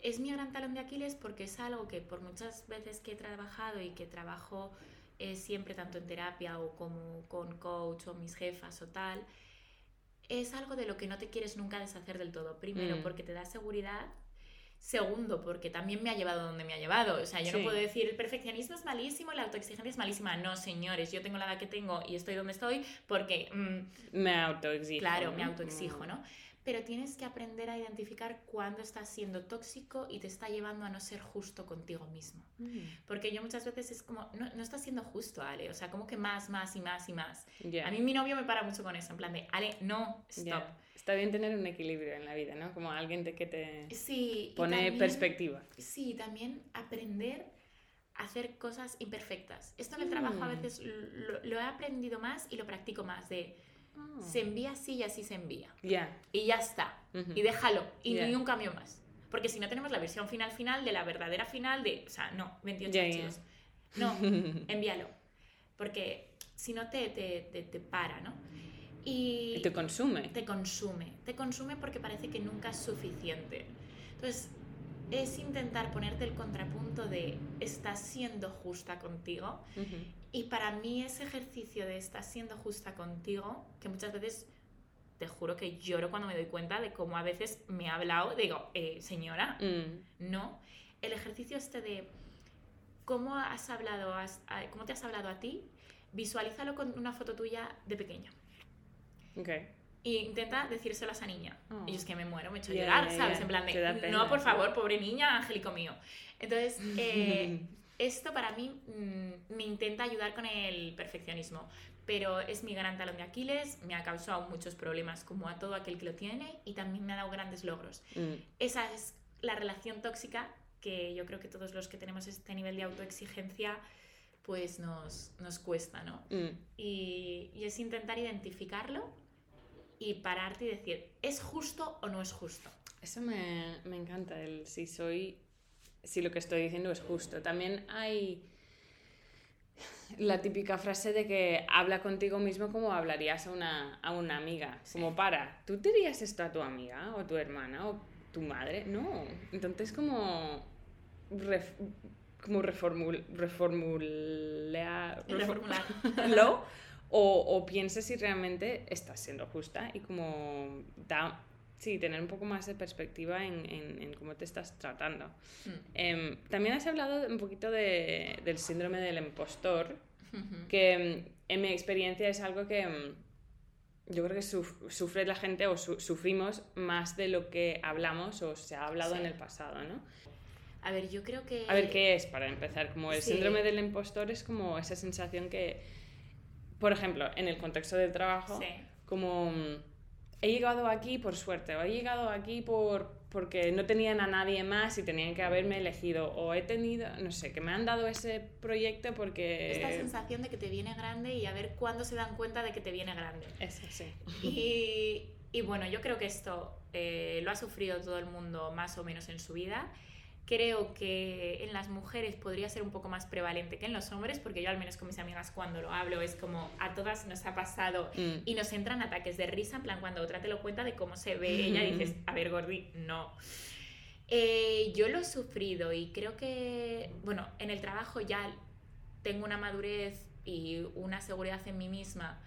Es mi gran talón de Aquiles porque es algo que por muchas veces que he trabajado y que trabajo eh, siempre tanto en terapia o como con coach o mis jefas o tal, es algo de lo que no te quieres nunca deshacer del todo. Primero, mm. porque te da seguridad Segundo, porque también me ha llevado donde me ha llevado. O sea, yo no puedo decir el perfeccionismo es malísimo, la autoexigencia es malísima. No, señores, yo tengo la edad que tengo y estoy donde estoy porque... Mm, me autoexijo. Claro, me autoexijo, ¿no? Pero tienes que aprender a identificar cuándo estás siendo tóxico y te está llevando a no ser justo contigo mismo. Mm. Porque yo muchas veces es como, no, no estás siendo justo, Ale, o sea, como que más, más y más y más. A mí mi novio me para mucho con eso, en plan de, Ale, no, stop. Está bien tener un equilibrio en la vida, ¿no? Como alguien que te pone perspectiva. Sí, también aprender a hacer cosas imperfectas. Esto en el trabajo a mm. veces lo, he aprendido más y lo practico más, de ah. se envía así y así se envía. Ya. Y ya está. Y déjalo. Y ni un cambio más. Porque si no tenemos la versión final final de la verdadera final de, o sea, no, 28 archivos. No, envíalo. Porque si no te, te, te para, ¿no? Y, te consume. Te consume. Te consume porque parece que nunca es suficiente. Entonces, es intentar ponerte el contrapunto de estás siendo justa contigo. Y para mí ese ejercicio de estás siendo justa contigo, que muchas veces te juro que lloro cuando me doy cuenta de cómo a veces me ha hablado, digo, eh, señora, mm. no. El ejercicio este de cómo has hablado, cómo te has hablado a ti, visualízalo con una foto tuya de pequeña. Okay. Y intenta decírselo a esa niña. Oh. Y es que me muero, me he hecho llorar, ¿sabes? En plan de, no, por favor, pobre niña, angélico mío. Entonces, eh, esto para mí mm, me intenta ayudar con el perfeccionismo, pero es mi gran talón de Aquiles, me ha causado muchos problemas como a todo aquel que lo tiene y también me ha dado grandes logros. Mm. Esa es la relación tóxica que yo creo que todos los que tenemos este nivel de autoexigencia pues nos, nos cuesta, ¿no? Mm. Y, y es intentar identificarlo y pararte y decir, ¿es justo o no es justo? Eso me, me encanta, el si soy, si lo que estoy diciendo es justo. También hay la típica frase de que habla contigo mismo como hablarías a una, a una amiga. Como para, ¿tú dirías esto a tu amiga o tu hermana o tu madre? No. Entonces como... ref- como reformul, reformulea, Reformularlo. o, o pienses si realmente estás siendo justa y como da, sí, tener un poco más de perspectiva en, en- en cómo te estás tratando. Mm. Em, también has hablado un poquito de- del síndrome del impostor, que em, en mi experiencia es algo que em, yo creo que suf- sufre la gente o su- sufrimos más de lo que hablamos o se ha hablado Sí. en el pasado, ¿no? A ver, yo creo que... A ver, ¿qué es para empezar? Como el Sí. síndrome del impostor es como esa sensación que, por ejemplo, en el contexto del trabajo, Sí. como mm, he llegado aquí por suerte, o he llegado aquí por porque no tenían a nadie más y tenían que haberme elegido, o he tenido, no sé, que me han dado ese proyecto porque... Esta sensación de que te viene grande y a ver cuándo se dan cuenta de que te viene grande. Eso, sí. Y, y bueno, yo creo que esto eh, lo ha sufrido todo el mundo más o menos en su vida. Creo que en las mujeres podría ser un poco más prevalente que en los hombres, porque yo al menos con mis amigas cuando lo hablo es como a todas nos ha pasado Mm. y nos entran ataques de risa, en plan cuando otra te lo cuenta de cómo se ve ella y dices, a ver Gordi, no. Eh, yo lo he sufrido y creo que, bueno, en el trabajo ya tengo una madurez y una seguridad en mí misma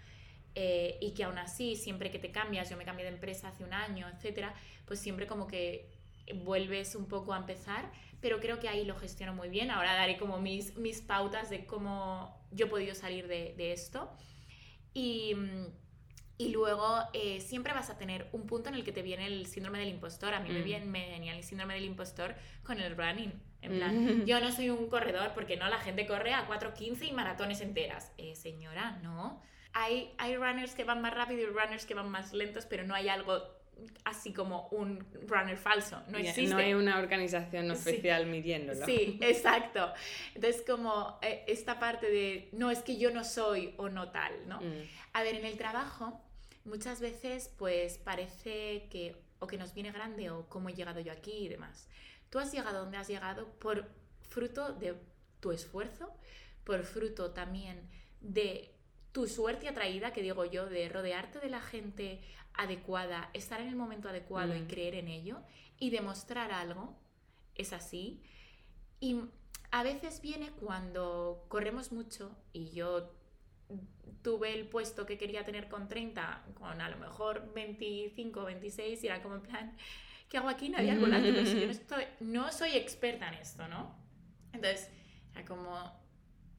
eh, y que aún así, siempre que te cambias, yo me cambié de empresa hace un año, etcétera, pues siempre como que vuelves un poco a empezar, pero creo que ahí lo gestiono muy bien. Ahora daré como mis, mis pautas de cómo yo he podido salir de, de esto. Y, y luego eh, siempre vas a tener un punto en el que te viene el síndrome del impostor. A mí me, Mm. viene, me venía el síndrome del impostor con el running. En plan, Mm. yo no soy un corredor porque no, la gente corre a 4.15 y maratones enteras. Eh, señora, no. Hay, hay runners que van más rápido y runners que van más lentos, pero no hay algo así como un runner falso. No existe. No hay una organización Sí. oficial midiéndolo. Sí, exacto. Entonces, como eh, esta parte de, no, es que yo no soy o no tal, ¿no? Mm. A ver, en el trabajo, muchas veces, pues parece que o que nos viene grande o cómo he llegado yo aquí y demás. Tú has llegado donde has llegado por fruto de tu esfuerzo, por fruto también de tu suerte atraída, que digo yo, de rodearte de la gente adecuada, estar en el momento adecuado y Mm. creer en ello y demostrar algo, es así. Y a veces viene cuando corremos mucho y yo tuve el puesto que quería tener con 30, con a lo mejor 25, 26, y era como en plan, ¿qué hago aquí? Nadie al volante, pero si yo no, estoy, no soy experta en esto, ¿no? Entonces, era como...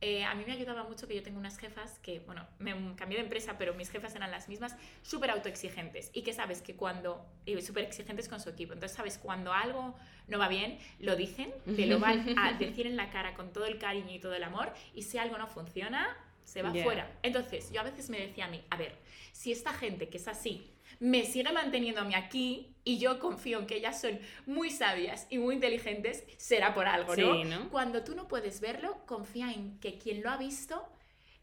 eh, a mí me ayudaba mucho que yo tengo unas jefas que, bueno, me cambié de empresa, pero mis jefas eran las mismas, súper autoexigentes. Y que sabes que cuando, y súper exigentes con su equipo, entonces sabes cuando algo no va bien, lo dicen, te lo van a decir en la cara con todo el cariño y todo el amor, y si algo no funciona, se va Yeah. fuera. Entonces, yo a veces me decía a mí, a ver, si esta gente que es así me sigue manteniéndome aquí y yo confío en que ellas son muy sabias y muy inteligentes, será por algo, Sí, ¿no? ¿no? Cuando tú no puedes verlo, confía en que quien lo ha visto,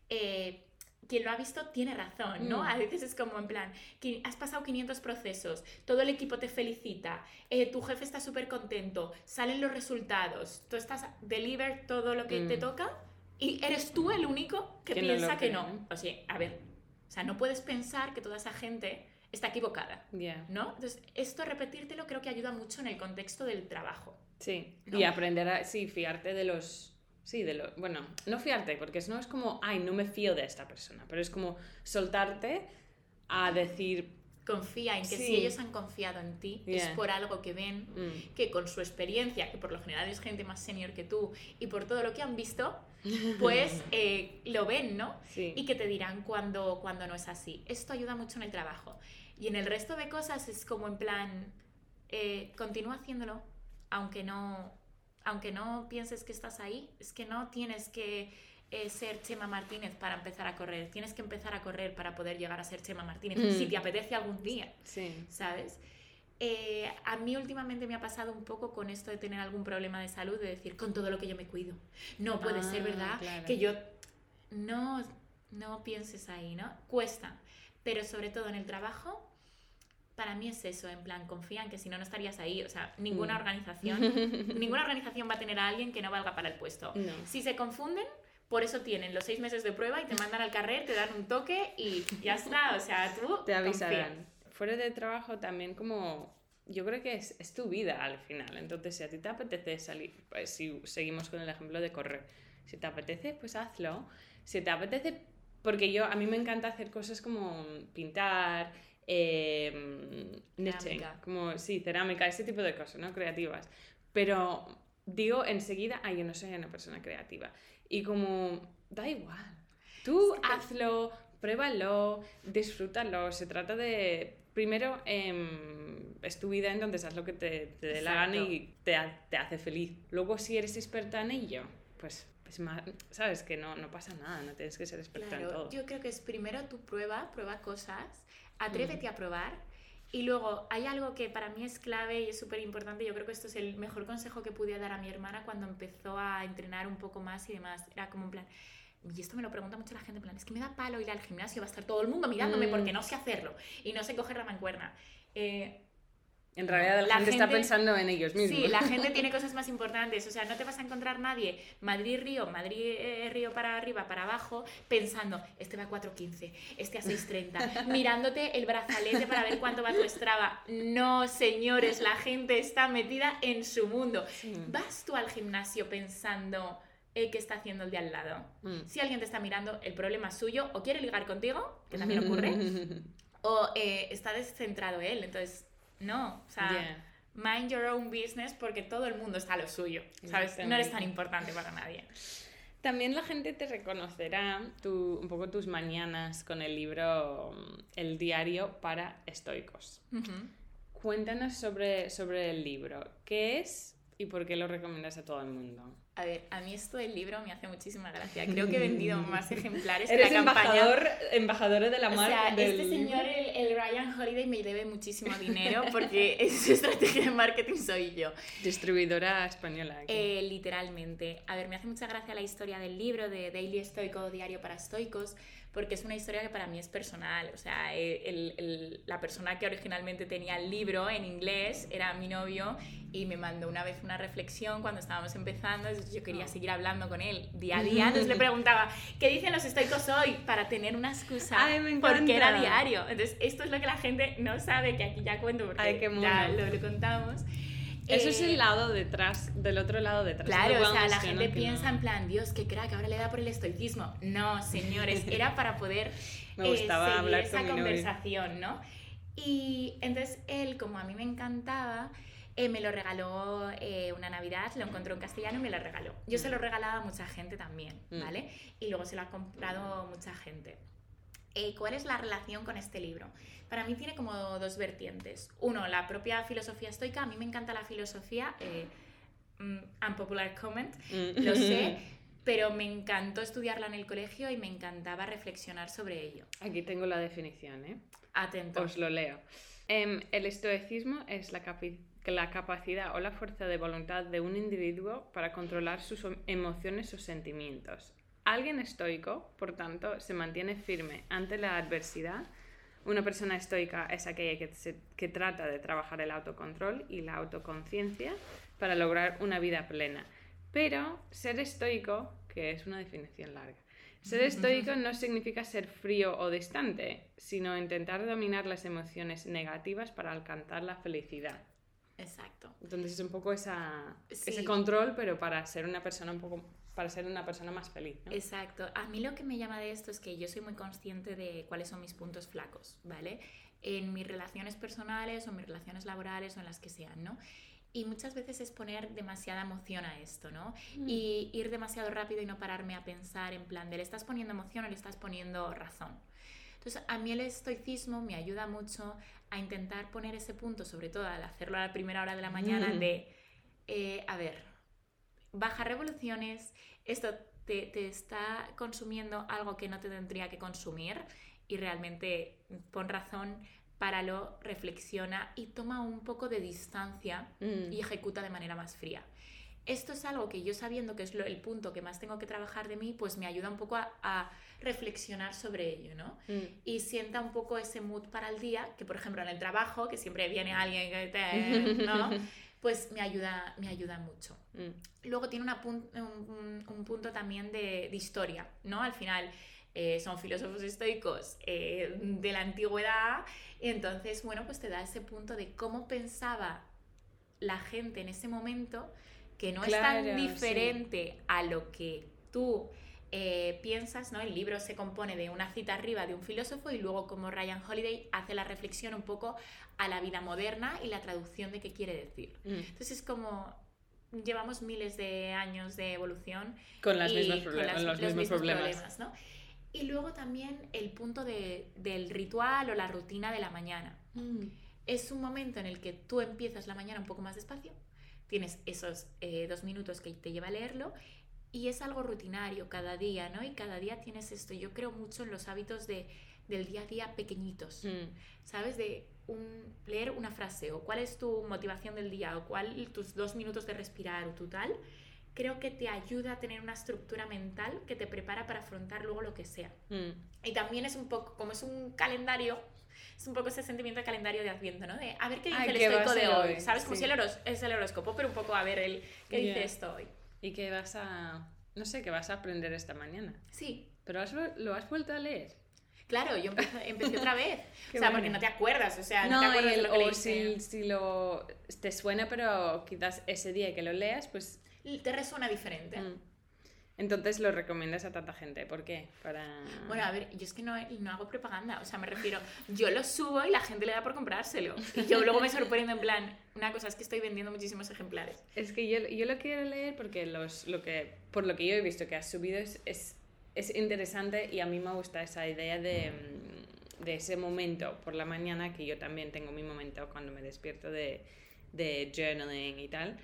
eh, quien lo ha visto tiene razón, ¿no? Mm. A veces es como en plan, que has pasado 500 procesos, todo el equipo te felicita, eh, tu jefe está súper contento, salen los resultados, tú estás deliver todo lo que Mm. te toca y eres tú el único que no piensa que no. ¿no? O sea, a ver, o sea, no puedes pensar que toda esa gente está equivocada, Ya. ¿no? Entonces, esto repetírtelo creo que ayuda mucho en el contexto del trabajo. Sí, ¿no? y aprender a, sí, fiarte de los... Sí, de lo... Bueno, no fiarte, porque no es como, ay, no me fío de esta persona, pero es como soltarte a decir, Confía en que Sí. si ellos han confiado en ti es Yeah. por algo que ven, mm, que con su experiencia, que por lo general es gente más senior que tú, y por todo lo que han visto, pues eh, lo ven, ¿no? sí, Y que te dirán cuando, cuando no es así. Esto ayuda mucho en el trabajo. Y en el resto de cosas es como en plan, eh, continúa haciéndolo, aunque no, aunque no pienses que estás ahí, es que no tienes que eh, ser Chema Martínez para empezar a correr, tienes que empezar a correr para poder llegar a ser Chema Martínez, Mm. si te apetece algún día, Sí. ¿sabes? Eh, a mí últimamente me ha pasado un poco con esto de tener algún problema de salud, de decir, con todo lo que yo me cuido. No puede ser Ah, verdad claro. que yo no, no pienses ahí, ¿no? Cuesta, pero sobre todo en el trabajo, para mí es eso, en plan, confía en que si no, no estarías ahí. O sea, ninguna Mm. organización, ninguna organización va a tener a alguien que no valga para el puesto. No. Si se confunden, por eso tienen los seis meses de prueba y te mandan al carrer, te dan un toque y ya está. O sea, tú Te confía. avisarán. Fuera de trabajo también como... Yo creo que es, es tu vida al final. Entonces, si a ti te apetece salir, pues si seguimos con el ejemplo de correr, si te apetece, pues hazlo. Si te apetece, porque yo, a mí me encanta hacer cosas como pintar, eh, como, sí, cerámica, ese tipo de cosas, ¿no? Creativas. Pero digo enseguida, ay, yo no soy una persona creativa. Y como, da igual. Tú Sí, hazlo, pruébalo, disfrútalo. Se trata de, primero, em, es tu vida, entonces haz lo que te, te dé la gana y te, te hace feliz. Luego, si eres experta en ello, pues, pues sabes que no, no pasa nada, no tienes que ser experta en Claro, todo. yo creo que es primero tu prueba, prueba cosas, Mm. atrévete a probar. Y luego hay algo que para mí es clave y es súper importante. Yo creo que esto es el mejor consejo que pude dar a mi hermana cuando empezó a entrenar un poco más y demás. Era como en plan, y esto me lo pregunta mucho la gente, en plan, es que me da palo ir al gimnasio, va a estar todo el mundo mirándome Mm. porque no sé hacerlo y no sé coger la mancuerna. Eh, En realidad, la, La gente, está pensando en ellos mismos. Sí, la gente tiene cosas más importantes. O sea, no te vas a encontrar nadie Madrid-Río, Madrid-Río para arriba, para abajo, pensando, este va a 4.15, este a 6.30, mirándote el brazalete para ver cuánto va tu Strava. No, señores, la gente está metida en su mundo. Sí. ¿Vas tú al gimnasio pensando eh, qué está haciendo el de al lado? Mm. Si alguien te está mirando, el problema es suyo, o quiere ligar contigo, que también ocurre, o eh, está descentrado él. Entonces, no, o sea, Yeah. mind your own business porque todo el mundo está a lo suyo, ¿sabes? No eres tan importante para nadie. También la gente te reconocerá tu- un poco tus mañanas con el libro mm, El diario para estoicos. Cuéntanos sobre, sobre el libro. ¿Qué es y por qué lo recomiendas a todo el mundo? A ver, a mí esto del libro me hace muchísima gracia. Creo que he vendido más ejemplares que Eres la campaña. embajador, de la O marca sea, del este señor, el, el Ryan Holiday, me debe muchísimo dinero porque su estrategia de marketing soy yo. Distribuidora española. Eh, literalmente. A ver, me hace mucha gracia la historia del libro de Daily Estoico, Diario para Estoicos, porque es una historia que para mí es personal. O sea, eh, el- el- la persona que originalmente tenía el libro en inglés era mi novio y me mandó una vez una reflexión cuando estábamos empezando. Entonces Yo quería seguir hablando con él día a día. Entonces le preguntaba, ¿qué dicen los estoicos hoy? Para tener una excusa. Ay, me porque era diario. Entonces, esto es lo que la gente no sabe, que aquí ya cuento porque Ay, ya lo, lo contamos. Eso es Eh, el lado detrás, del otro lado detrás. Claro, o sea, la gente piensa no- en plan, Dios, qué crack, ahora le da por el estoicismo. No, señores, era para poder Me eh, gustaba seguir hablar esa con mi novio. conversación, ¿no? Y entonces él, como a mí me encantaba, eh, me lo regaló eh, una Navidad, lo encontró en castellano y me lo regaló. Yo se lo regalaba a mucha gente también, Mm. ¿vale? Y luego se lo ha comprado mucha gente. Eh, ¿Cuál es la relación con este libro? Para mí tiene como dos vertientes. Uno, la propia filosofía estoica. A mí me encanta la filosofía. Eh, mm, unpopular comment, Mm. lo sé, pero me encantó estudiarla en el colegio y me encantaba reflexionar sobre ello. Aquí tengo la definición, ¿eh? Atento. Os lo leo. Em, el estoicismo es la, capi- la capacidad o la fuerza de voluntad de un individuo para controlar sus o- emociones o sentimientos. Alguien estoico, por tanto, se mantiene firme ante la adversidad. Una persona estoica es aquella que, se- que trata de trabajar el autocontrol y la autoconciencia para lograr una vida plena. Pero ser estoico, que es una definición larga, ser estoico no significa ser frío o distante, sino intentar dominar las emociones negativas para alcanzar la felicidad. Exacto. Entonces es un poco esa, Sí. ese control, pero para ser una persona un poco para ser una persona más feliz. ¿no? Exacto. A mí lo que me llama de esto es que yo soy muy consciente de cuáles son mis puntos flacos, ¿vale? En mis relaciones personales o en mis relaciones laborales o en las que sean, ¿no? Y muchas veces es poner demasiada emoción a esto, ¿no? Y ir demasiado rápido y no pararme a pensar en plan de le estás poniendo emoción o le estás poniendo razón. Entonces, a mí el estoicismo me ayuda mucho a intentar poner ese punto, sobre todo al hacerlo a la primera hora de la mañana, Mm. de, eh, a ver, baja revoluciones, esto te, te está consumiendo algo que no te tendría que consumir y realmente pon razón, páralo, reflexiona y toma un poco de distancia Mm. y ejecuta de manera más fría. Esto es algo que yo sabiendo que es lo- el punto que más tengo que trabajar de mí, pues me ayuda un poco a, a reflexionar sobre ello, ¿no? Mm. Y sienta un poco ese mood para el día, que por ejemplo en el trabajo, que siempre viene alguien que te, ¿no? Pues me ayuda, me ayuda mucho. Mm. Luego tiene una pun- un, un- un punto también de, de historia, ¿no? Al final eh, son filósofos estoicos eh, de la antigüedad, y entonces, bueno, pues te da ese punto de cómo pensaba la gente en ese momento, que no es tan sí. diferente a lo que tú eh, piensas, ¿no? El libro se compone de una cita arriba de un filósofo y luego como Ryan Holiday hace la reflexión un poco a la vida moderna y la traducción de qué quiere decir. Mm. Entonces es como llevamos miles de años de evolución Con las mismas con problemas, las- los, mismos, problemas. ¿no? Y luego también el punto de- del ritual o la rutina de la mañana. Mm. Es un momento en el que tú empiezas la mañana un poco más despacio, tienes esos eh, dos minutos que te lleva a leerlo y es algo rutinario cada día, ¿no? Y cada día tienes esto. Yo creo mucho en los hábitos de, del día a día pequeñitos. Mm. ¿sabes? De un, leer una frase o cuál es tu motivación del día o cuál tus dos minutos de respirar o tu tal, creo que te ayuda a tener una estructura mental que te prepara para afrontar luego lo que sea. Mm. Y también es un poco, como es un calendario, es un poco ese sentimiento de calendario de Adviento, ¿no? De a ver qué dice Ay, el ¿qué va a estoico de hoy, hoy? ¿sabes? Como Sí. si el horos- es el horóscopo, pero un poco a ver el qué dice Ya. esto hoy. ¿Y qué vas a...? No sé, qué vas a aprender esta mañana? Sí, ¿Pero has, lo has vuelto a leer? claro, yo empecé, empecé otra vez. Qué o sea, bueno. porque no te acuerdas, o sea, no, No, te acuerdas de el- lo que o si, si lo te suena, pero quizás ese día que lo leas, pues... Te resuena diferente. mm. Entonces lo recomiendas a tanta gente. ¿Por qué? Para... Bueno, a ver, yo es que no, no hago propaganda, o sea, me refiero, yo lo subo y la gente le da por comprárselo. Y yo luego me sorprendo en plan, una cosa es que estoy vendiendo muchísimos ejemplares. Es que yo, yo lo quiero leer porque los, lo que, por lo que yo he visto que has subido es, es, es interesante y a mí me gusta esa idea de, de ese momento por la mañana, que yo también tengo mi momento cuando me despierto de, de journaling y tal.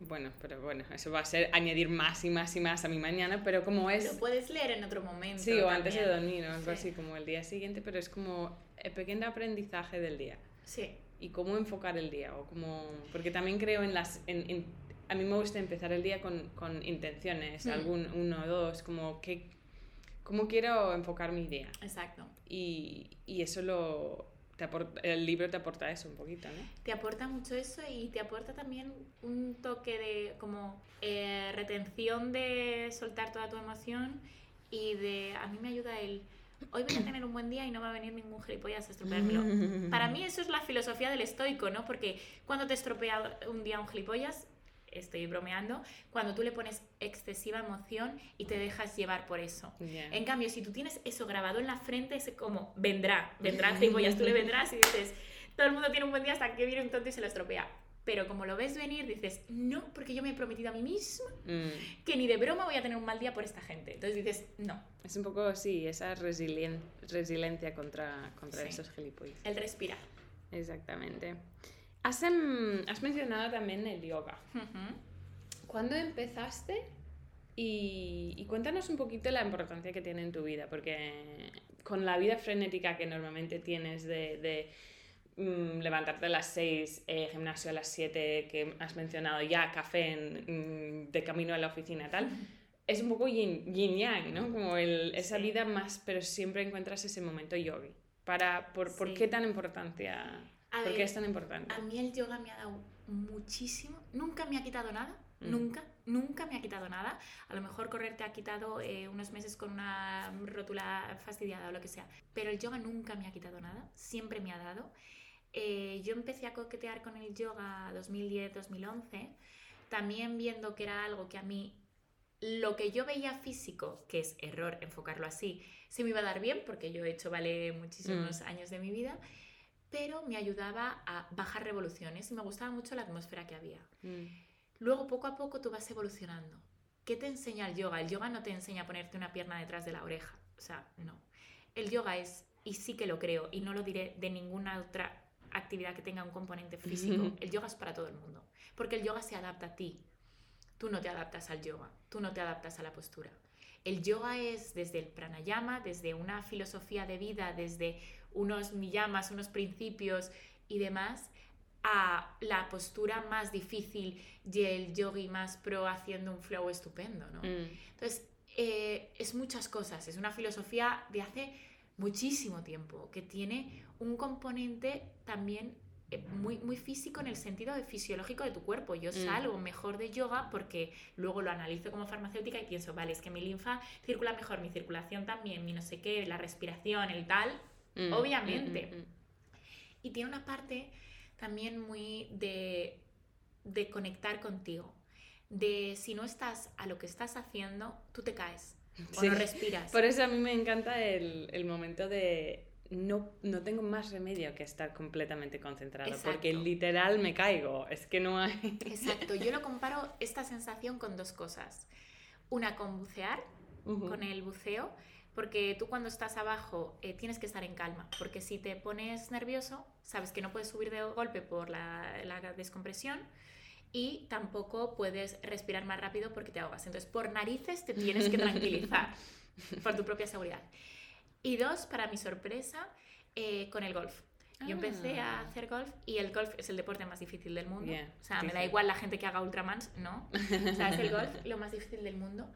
Bueno, pero bueno, eso va a ser añadir más y más y más a mi mañana, pero como es... Lo puedes leer en otro momento. Sí, o antes de dormir o algo Sí. así, como el día siguiente, pero es como el pequeño aprendizaje del día Sí, y cómo enfocar el día o cómo porque también creo en las en, en- a mí me gusta empezar el día con, con intenciones Mm. algún uno o dos como que cómo quiero enfocar mi día exacto. y, y eso lo te apor- el libro te aporta eso un poquito no Te aporta mucho eso y te aporta también un toque de como eh, retención de soltar toda tu emoción y de, a mí me ayuda el, hoy voy a tener un buen día y no va a venir ningún gilipollas a estropeármelo. Para mí eso es la filosofía del estoico, ¿no? Porque cuando te estropea un día un gilipollas, estoy bromeando, cuando tú le pones excesiva emoción y te dejas llevar por eso. En cambio, si tú tienes eso grabado en la frente, es como vendrá, vendrá gilipollas, tú le vendrás y dices, todo el mundo tiene un buen día hasta que viene un tonto y se lo estropea. Pero como lo ves venir, dices, no, porque yo me he prometido a mí misma Mm. que ni de broma voy a tener un mal día por esta gente. Entonces dices, no, es un poco sí esa resilien- resiliencia contra contra Sí. esos gilipollas el respirar. exactamente has, em, has mencionado también el yoga Ujú. ¿Cuándo empezaste? Y, y cuéntanos un poquito la importancia que tiene en tu vida, porque con la vida frenética que normalmente tienes de, de, mm, levantarte a las 6, gimnasio a las 7, que has mencionado ya, café en- mm, de camino a la oficina, tal, es un poco yin, yin yang, ¿no? Como el- esa Sí. vida más, pero siempre encuentras ese momento yogi. Para, por, ¿Por qué tan importancia? A ¿Por qué es tan importante? A mí el yoga me ha dado muchísimo. Nunca me ha quitado nada. Mm. Nunca, nunca me ha quitado nada. A lo mejor correr te ha quitado eh, unos meses con una rótula fastidiada o lo que sea. Pero el yoga nunca me ha quitado nada. Siempre me ha dado. Eh, yo empecé a coquetear con el yoga 2010-2011. También viendo que era algo que a mí lo que yo veía físico, que es error enfocarlo así, se me iba a dar bien porque yo he hecho vale muchísimos años de mi vida, pero me ayudaba a bajar revoluciones y me gustaba mucho la atmósfera que había. Mm. Luego, poco a poco, tú vas evolucionando. ¿Qué te enseña el yoga? El yoga no te enseña a ponerte una pierna detrás de la oreja. O sea, no. El yoga es, y sí que lo creo, y no lo diré de ninguna otra actividad que tenga un componente físico, el yoga es para todo el mundo. Porque el yoga se adapta a ti. tú no te adaptas al yoga, tú no te adaptas a la postura. El yoga es desde el pranayama, desde una filosofía de vida, desde unos niyamas, unos principios y demás, a la postura más difícil y el yogi más pro haciendo un flow estupendo, ¿no? Mm. Entonces, eh, es muchas cosas, es una filosofía de hace muchísimo tiempo, que tiene un componente también eh, muy, muy físico en el sentido de fisiológico de tu cuerpo. Yo Mm. salgo mejor de yoga porque luego lo analizo como farmacéutica y pienso, vale, es que mi linfa circula mejor, mi circulación también, mi no sé qué, la respiración, el tal. Mm, Obviamente. mm, mm. Y tiene una parte también muy de, de conectar contigo. De si no estás a lo que estás haciendo, tú te caes o Sí. no respiras. Por eso a mí me encanta el, el momento de no, no tengo más remedio que estar completamente concentrado, porque literal me caigo, es que no hay... Exacto, yo lo comparo esta sensación con dos cosas. Una con bucear, con el buceo, porque tú cuando estás abajo eh, tienes que estar en calma, porque si te pones nervioso, sabes que no puedes subir de golpe por la, la descompresión y tampoco puedes respirar más rápido porque te ahogas. Entonces, por narices te tienes que tranquilizar por tu propia seguridad. Y dos, para mi sorpresa, eh, con el golf. Yo empecé a Ah. hacer golf y el golf es el deporte más difícil del mundo. Yeah, o sea, me da sí. igual la gente que haga ultramans, no. O sea, es el golf lo más difícil del mundo.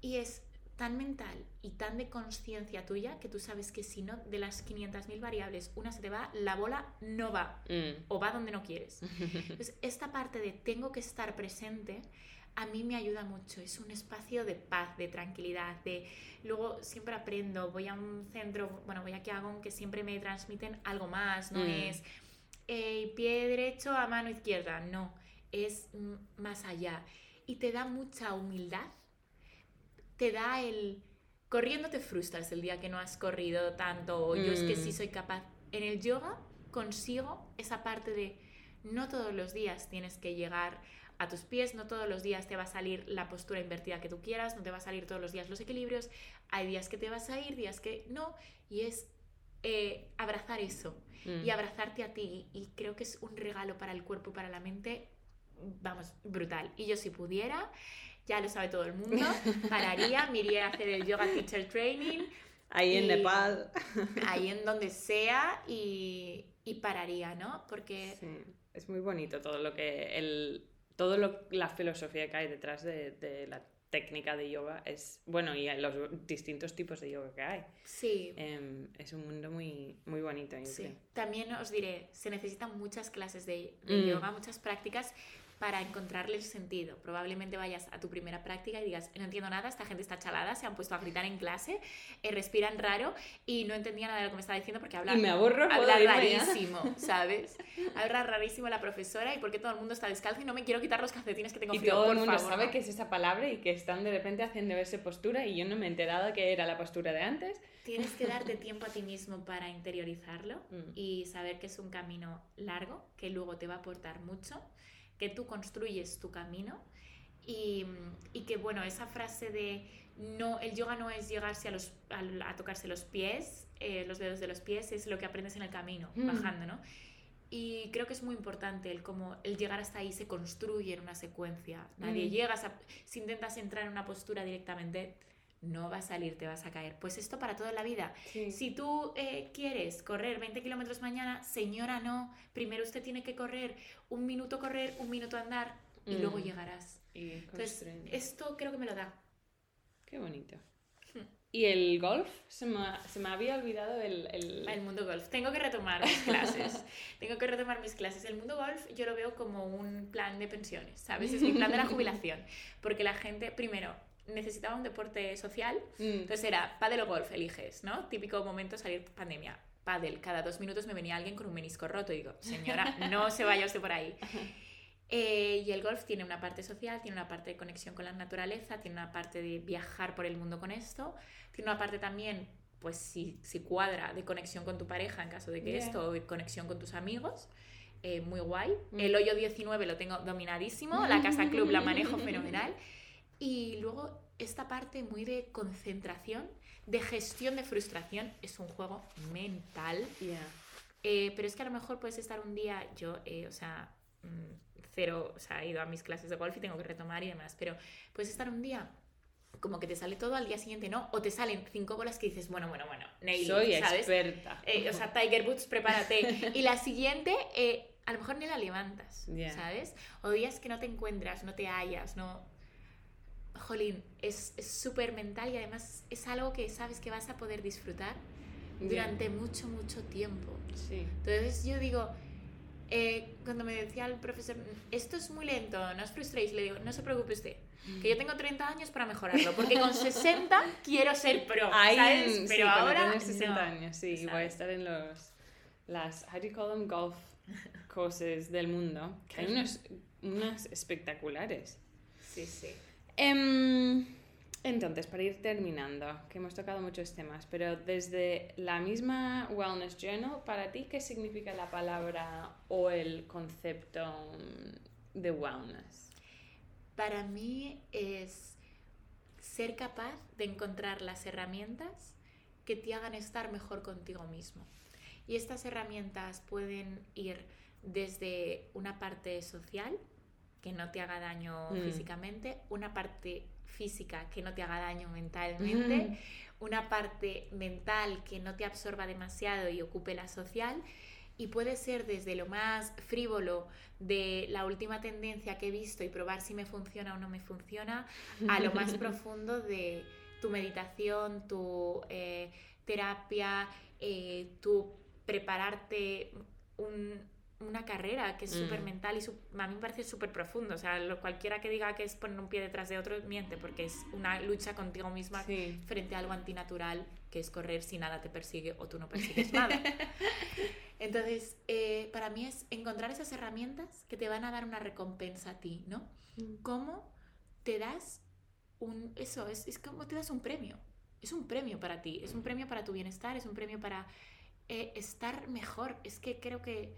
Y es tan mental y tan de conciencia tuya que tú sabes que si no, de las 500.000 variables, una se te va, la bola no va Mm. o va donde no quieres. Entonces, esta parte de tengo que estar presente a mí me ayuda mucho. Es un espacio de paz, de tranquilidad, de... Luego siempre aprendo, voy a un centro, bueno, voy aquí a Agón, que siempre me transmiten algo más, no Mm. es eh, pie derecho a mano izquierda, no, es mm, más allá. Y te da mucha humildad, te da el... Corriendo te frustras el día que no has corrido tanto, o yo es que sí Mm. soy capaz. En el yoga consigo esa parte de no todos los días tienes que llegar a tus pies, no todos los días te va a salir la postura invertida que tú quieras, no te va a salir todos los días los equilibrios, hay días que te vas a ir, días que no, y es eh, abrazar eso Mm. y abrazarte a ti, y creo que es un regalo para el cuerpo y para la mente, vamos, brutal. Y yo si pudiera, ya lo sabe todo el mundo, pararía, me iría a hacer el yoga teacher training, Ahí en Nepal. ahí en donde sea, y, y pararía, ¿no? Porque... Sí, es muy bonito todo lo que el todo lo, la filosofía que hay detrás de, de la técnica de yoga es bueno y los distintos tipos de yoga que hay Sí, Em, es un mundo muy muy bonito Sí. También os diré, se necesitan muchas clases de, de Mm. yoga, muchas prácticas para encontrarle el sentido. Probablemente vayas a tu primera práctica y digas, no entiendo nada, esta gente está chalada, se han puesto a gritar en clase, eh, respiran raro y no entendía nada de lo que me estaba diciendo porque habla, Y me aburro, habla ya. rarísimo, ¿sabes? Habla rarísimo la profesora y porque todo el mundo está descalzo y no me quiero quitar los calcetines que tengo Y frío, todo el mundo favor, sabe ¿no? que es esa palabra y que están de repente haciendo esa postura y yo no me he enterado que era la postura de antes. Tienes que darte tiempo a ti mismo para interiorizarlo Mm. y saber que es un camino largo, que luego te va a aportar mucho, que tú construyes tu camino y, y que, bueno, esa frase de no, el yoga no es llegarse a, los, a, a tocarse los pies, eh, los dedos de los pies, es lo que aprendes en el camino, Mm. bajando, ¿no? Y creo que es muy importante el cómo el llegar hasta ahí se construye en una secuencia. Nadie Mm. llegas a, si intentas entrar en una postura directamente, no va a salir, te vas a caer. Pues esto para toda la vida. Sí. Si tú eh, quieres correr 20 kilómetros mañana, señora, no. Primero usted tiene que correr un minuto correr, un minuto andar y Mm. luego llegarás. Y Entonces, esto creo que me lo da. Qué bonito. Hmm. Y el golf, se me, se me había olvidado el... el- El mundo golf. Tengo que retomar mis clases. Tengo que retomar mis clases. El mundo golf yo lo veo como un plan de pensiones, ¿sabes? Es mi plan de la jubilación. Porque la gente, primero, necesitaba un deporte social. Mm. Entonces era pádel o golf, eliges, ¿no? Típico momento salir pandemia. Pádel, cada dos minutos me venía alguien con un menisco roto y digo, señora, no se vaya usted por ahí. Eh, y el golf tiene una parte social, tiene una parte de conexión con la naturaleza, tiene una parte de viajar por el mundo con esto, tiene una parte también, pues si, si cuadra, de conexión con tu pareja en caso de que Yeah. esto, o conexión con tus amigos. eh, muy guay. Mm. El hoyo 19 lo tengo dominadísimo, la casa club la manejo fenomenal. Y luego esta parte muy de concentración, de gestión de frustración, es un juego mental. Yeah. Eh, pero es que a lo mejor puedes estar un día, yo, eh, o sea, mm, cero, o sea, he ido a mis clases de golf y tengo que retomar y demás, pero puedes estar un día como que te sale todo al día siguiente, ¿no? O te salen cinco bolas que dices, bueno, bueno, bueno, Neil, Soy experta. Eh, o sea, Tiger Boots, prepárate. y la siguiente, eh, a lo mejor ni la levantas, ¿sabes? O días que no te encuentras, no te hallas, no... Jolín, es súper mental y además es algo que sabes que vas a poder disfrutar durante mucho, mucho tiempo. Sí. Entonces yo digo, eh, cuando me decía el profesor, esto es muy lento, no os frustréis, le digo, no se preocupe usted, que yo tengo 30 años para mejorarlo, porque con 60 quiero ser pro, ¿sabes? Pero ahora 60 años, sí, voy a estar en los las how do you call them golf courses del mundo, que hay unos unas espectaculares. Sí, sí. Em, entonces, para ir terminando, que hemos tocado muchos temas, pero desde la misma Wellness Journal, para ti, ¿qué significa la palabra o el concepto de wellness? Para mí es ser capaz de encontrar las herramientas que te hagan estar mejor contigo mismo. Y estas herramientas pueden ir desde una parte social, que no te haga daño mm. físicamente, una parte física que no te haga daño mentalmente, una parte mental que no te absorba demasiado y ocupe la social. Y puede ser desde lo más frívolo de la última tendencia que he visto y probar si me funciona o no me funciona, a lo más profundo de tu meditación, tu eh, terapia, eh, tu prepararte un, una carrera que es súper mm. mental y a mí me parece súper profundo. O sea, lo, cualquiera que diga que es poner un pie detrás de otro miente porque es una lucha contigo misma frente a algo antinatural que es correr si nada te persigue o tú no persigues nada. Entonces, eh, para mí es encontrar esas herramientas que te van a dar una recompensa a ti, ¿no? Mm. ¿Cómo te das un... Eso, es, es como te das un premio. Es un premio para ti, es un premio para tu bienestar, es un premio para eh, estar mejor. Es que creo que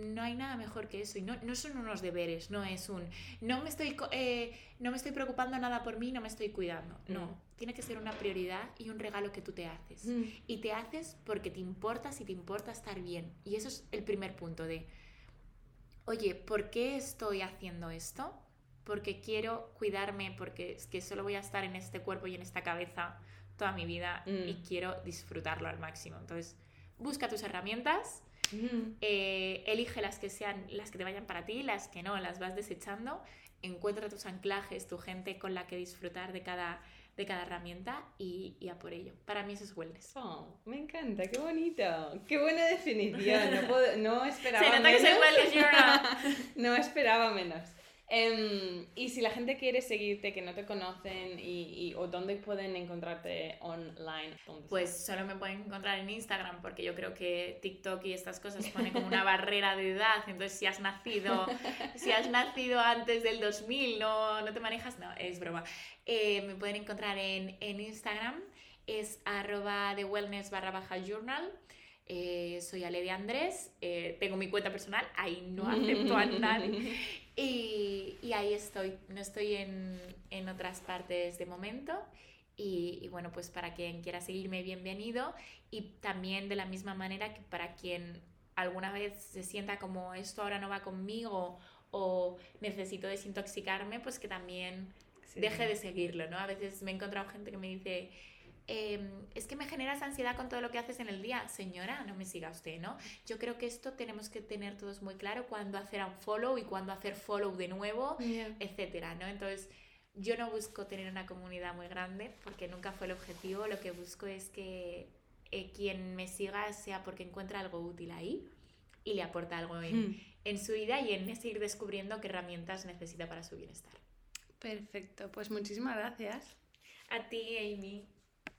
no hay nada mejor que eso. Y no, no son unos deberes, no es un, no me, estoy, eh, no me estoy preocupando nada por mí, no me estoy cuidando. No, mm. tiene que ser una prioridad y un regalo que tú te haces. Mm. Y te haces porque te importas y te importa estar bien. Y eso es el primer punto de, oye, ¿por qué estoy haciendo esto? Porque quiero cuidarme, porque es que solo voy a estar en este cuerpo y en esta cabeza toda mi vida y mm. quiero disfrutarlo al máximo. Entonces, busca tus herramientas eh, elige las que sean las que te vayan para ti, las que no, las vas desechando. Encuentra tus anclajes, tu gente con la que disfrutar de cada, de cada herramienta y, y, a por ello. Para mí eso es wellness. Oh, me encanta, qué bonito. Qué buena definición. No, no esperaba menos. no esperaba menos. Em, y si la gente quiere seguirte, que no te conocen, y, o dónde pueden encontrarte online. Pues solo me pueden encontrar en Instagram, porque yo creo que TikTok y estas cosas ponen como una barrera de edad. Entonces, si has nacido, si has nacido antes del 2000, no, no te manejas, no, es broma. Eh, me pueden encontrar en, en Instagram, es arroba de wellness barra baja journal. Eh, soy Ale de Andrés, eh, tengo mi cuenta personal, ahí no acepto a nadie. Y, y ahí estoy, no estoy en, en otras partes de momento. Y, y, bueno, pues para quien quiera seguirme, bienvenido. Y también de la misma manera que para quien alguna vez se sienta como esto ahora no va conmigo o necesito desintoxicarme, pues que también deje de seguirlo, ¿no? A veces me he encontrado gente que me dice, Em, es que me generas ansiedad con todo lo que haces en el día. Señora, no me siga usted, ¿no? Yo creo que esto tenemos que tener todos muy claro cuándo hacer un follow y cuándo hacer follow de nuevo, etcétera, ¿no? Entonces, yo no busco tener una comunidad muy grande porque nunca fue el objetivo. Lo que busco es que eh, quien me siga sea porque encuentra algo útil ahí y le aporta algo en, hmm. en su vida y en seguir descubriendo qué herramientas necesita para su bienestar. Perfecto, pues muchísimas gracias. A ti, Amy.